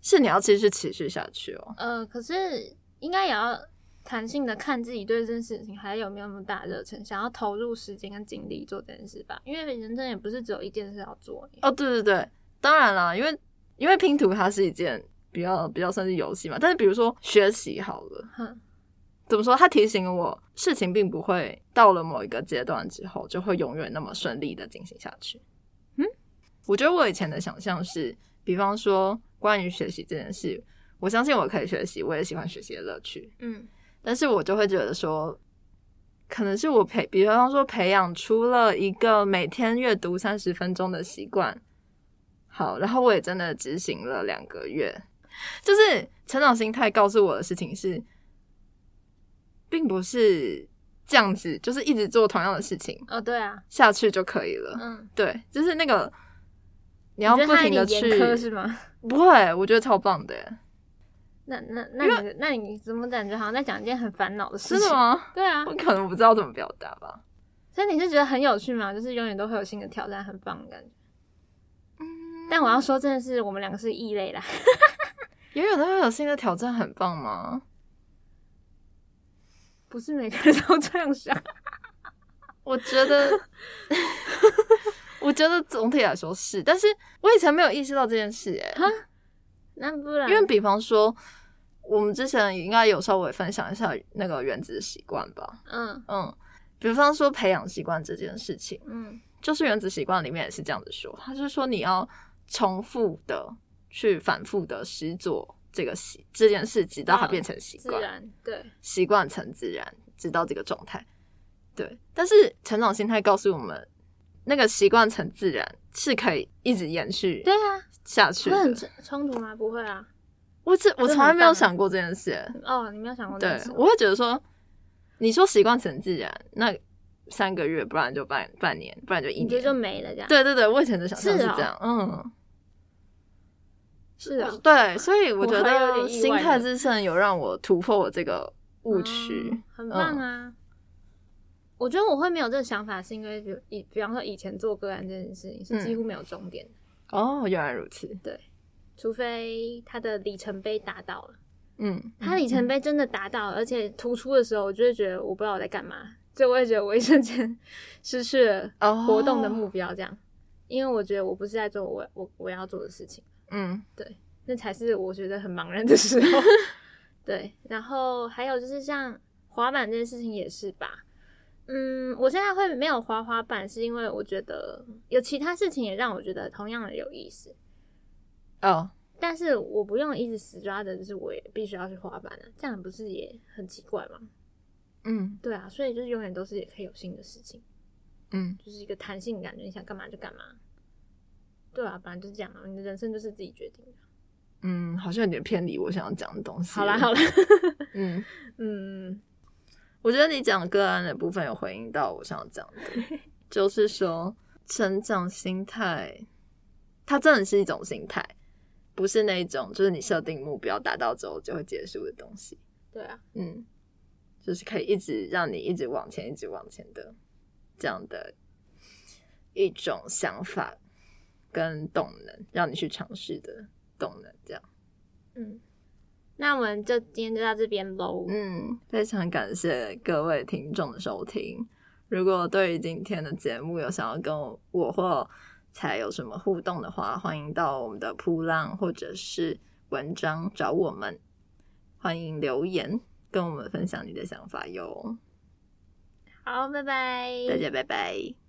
B: 是你要继续持续下去哦。
A: 呃，可是应该也要弹性的看自己对这件事情还有没有那么大热忱，想要投入时间跟精力做这件事吧。因为人生也不是只有一件事要做。
B: 哦，对对对，当然啦，因为因为拼图它是一件。比较比较算是游戏嘛，但是比如说学习好了，怎么说？他提醒我，事情并不会到了某一个阶段之后就会永远那么顺利的进行下去。嗯，我觉得我以前的想象是，比方说关于学习这件事，我相信我可以学习，我也喜欢学习的乐趣。嗯，但是我就会觉得说，可能是我培，比方说培养出了一个每天阅读三十分钟的习惯，好，然后我也真的执行了两个月。就是成长心态告诉我的事情是，并不是这样子，就是一直做同样的事情
A: 哦，对啊，
B: 下去就可以了。嗯，对，就是那个你要不停的去
A: 是吗？
B: 不会，我觉得超棒的。
A: 那那那你那你怎么感觉好像在讲一件很烦恼的事情？
B: 是吗？
A: 对啊，
B: 我可能不知道怎么表达吧。
A: 所以你是觉得很有趣吗？就是永远都会有新的挑战，很棒的感觉。嗯，但我要说，真的是我们两个是异类啦。
B: 永远都会有新的挑战，很棒吗？
A: 不是每个人都这样想。
B: 我觉得，我觉得总体来说是，但是我以前没有意识到这件事，哎，
A: 那不然，
B: 因为比方说，我们之前应该有稍微分享一下那个原子习惯吧，嗯嗯，比方说培养习惯这件事情，嗯，就是原子习惯里面也是这样子说，他是说你要重复的。去反复的施做这个习这件事，直到它变成习惯，
A: 对，
B: 习惯成自然，直到这个状态，对。但是成长心态告诉我们，那个习惯成自然是可以一直延续，
A: 对啊，
B: 下去。
A: 会很冲突吗？不会啊，
B: 我这我从来没有想过这件事。
A: 哦，你没有想过？对，
B: 我会觉得说，你说习惯成自然，那三个月，不然就半半年，不然就一年
A: 就没了，这样。
B: 对对对，我以前的想象是这样，嗯。
A: 是啊，
B: 对，所以我觉得心态之胜有让我突破我这个误区，
A: 很棒啊！我觉得我会没有这个想法，是因为比以比方说以前做个案这件事情是几乎没有终点
B: 哦，原来如此。
A: 对，除非他的里程碑达到了，嗯，他里程碑真的达到了，而且突出的时候，我就会觉得我不知道我在干嘛，就我也觉得我一瞬间失去了活动的目标，这样，因为我觉得我不是在做我我我要做的事情。嗯，对，那才是我觉得很茫然的时候。对，然后还有就是像滑板这件事情也是吧。嗯，我现在会没有滑滑板，是因为我觉得有其他事情也让我觉得同样的有意思。哦，但是我不用一直死抓着，就是我也必须要去滑板了，这样不是也很奇怪吗？嗯，对啊，所以就是永远都是也可以有新的事情。嗯，就是一个弹性感觉，你想干嘛就干嘛。对啊，反正就是这样嘛，你的人生就是自己决定的。
B: 嗯，好像有点偏离我想要讲的东西。
A: 好啦好啦，嗯 嗯，
B: 我觉得你讲个案的部分有回应到我想要讲的，就是说成长心态，它真的是一种心态，不是那种就是你设定目标达到之后就会结束的东西。
A: 对啊，嗯，
B: 就是可以一直让你一直往前，一直往前的这样的一种想法。跟动能，让你去尝试的动能，这样。
A: 嗯，那我们就今天就到这边喽。
B: 嗯，非常感谢各位听众的收听。如果对于今天的节目有想要跟我或才有什么互动的话，欢迎到我们的铺浪或者是文章找我们。欢迎留言跟我们分享你的想法哟。
A: 好，拜拜，
B: 大家拜拜。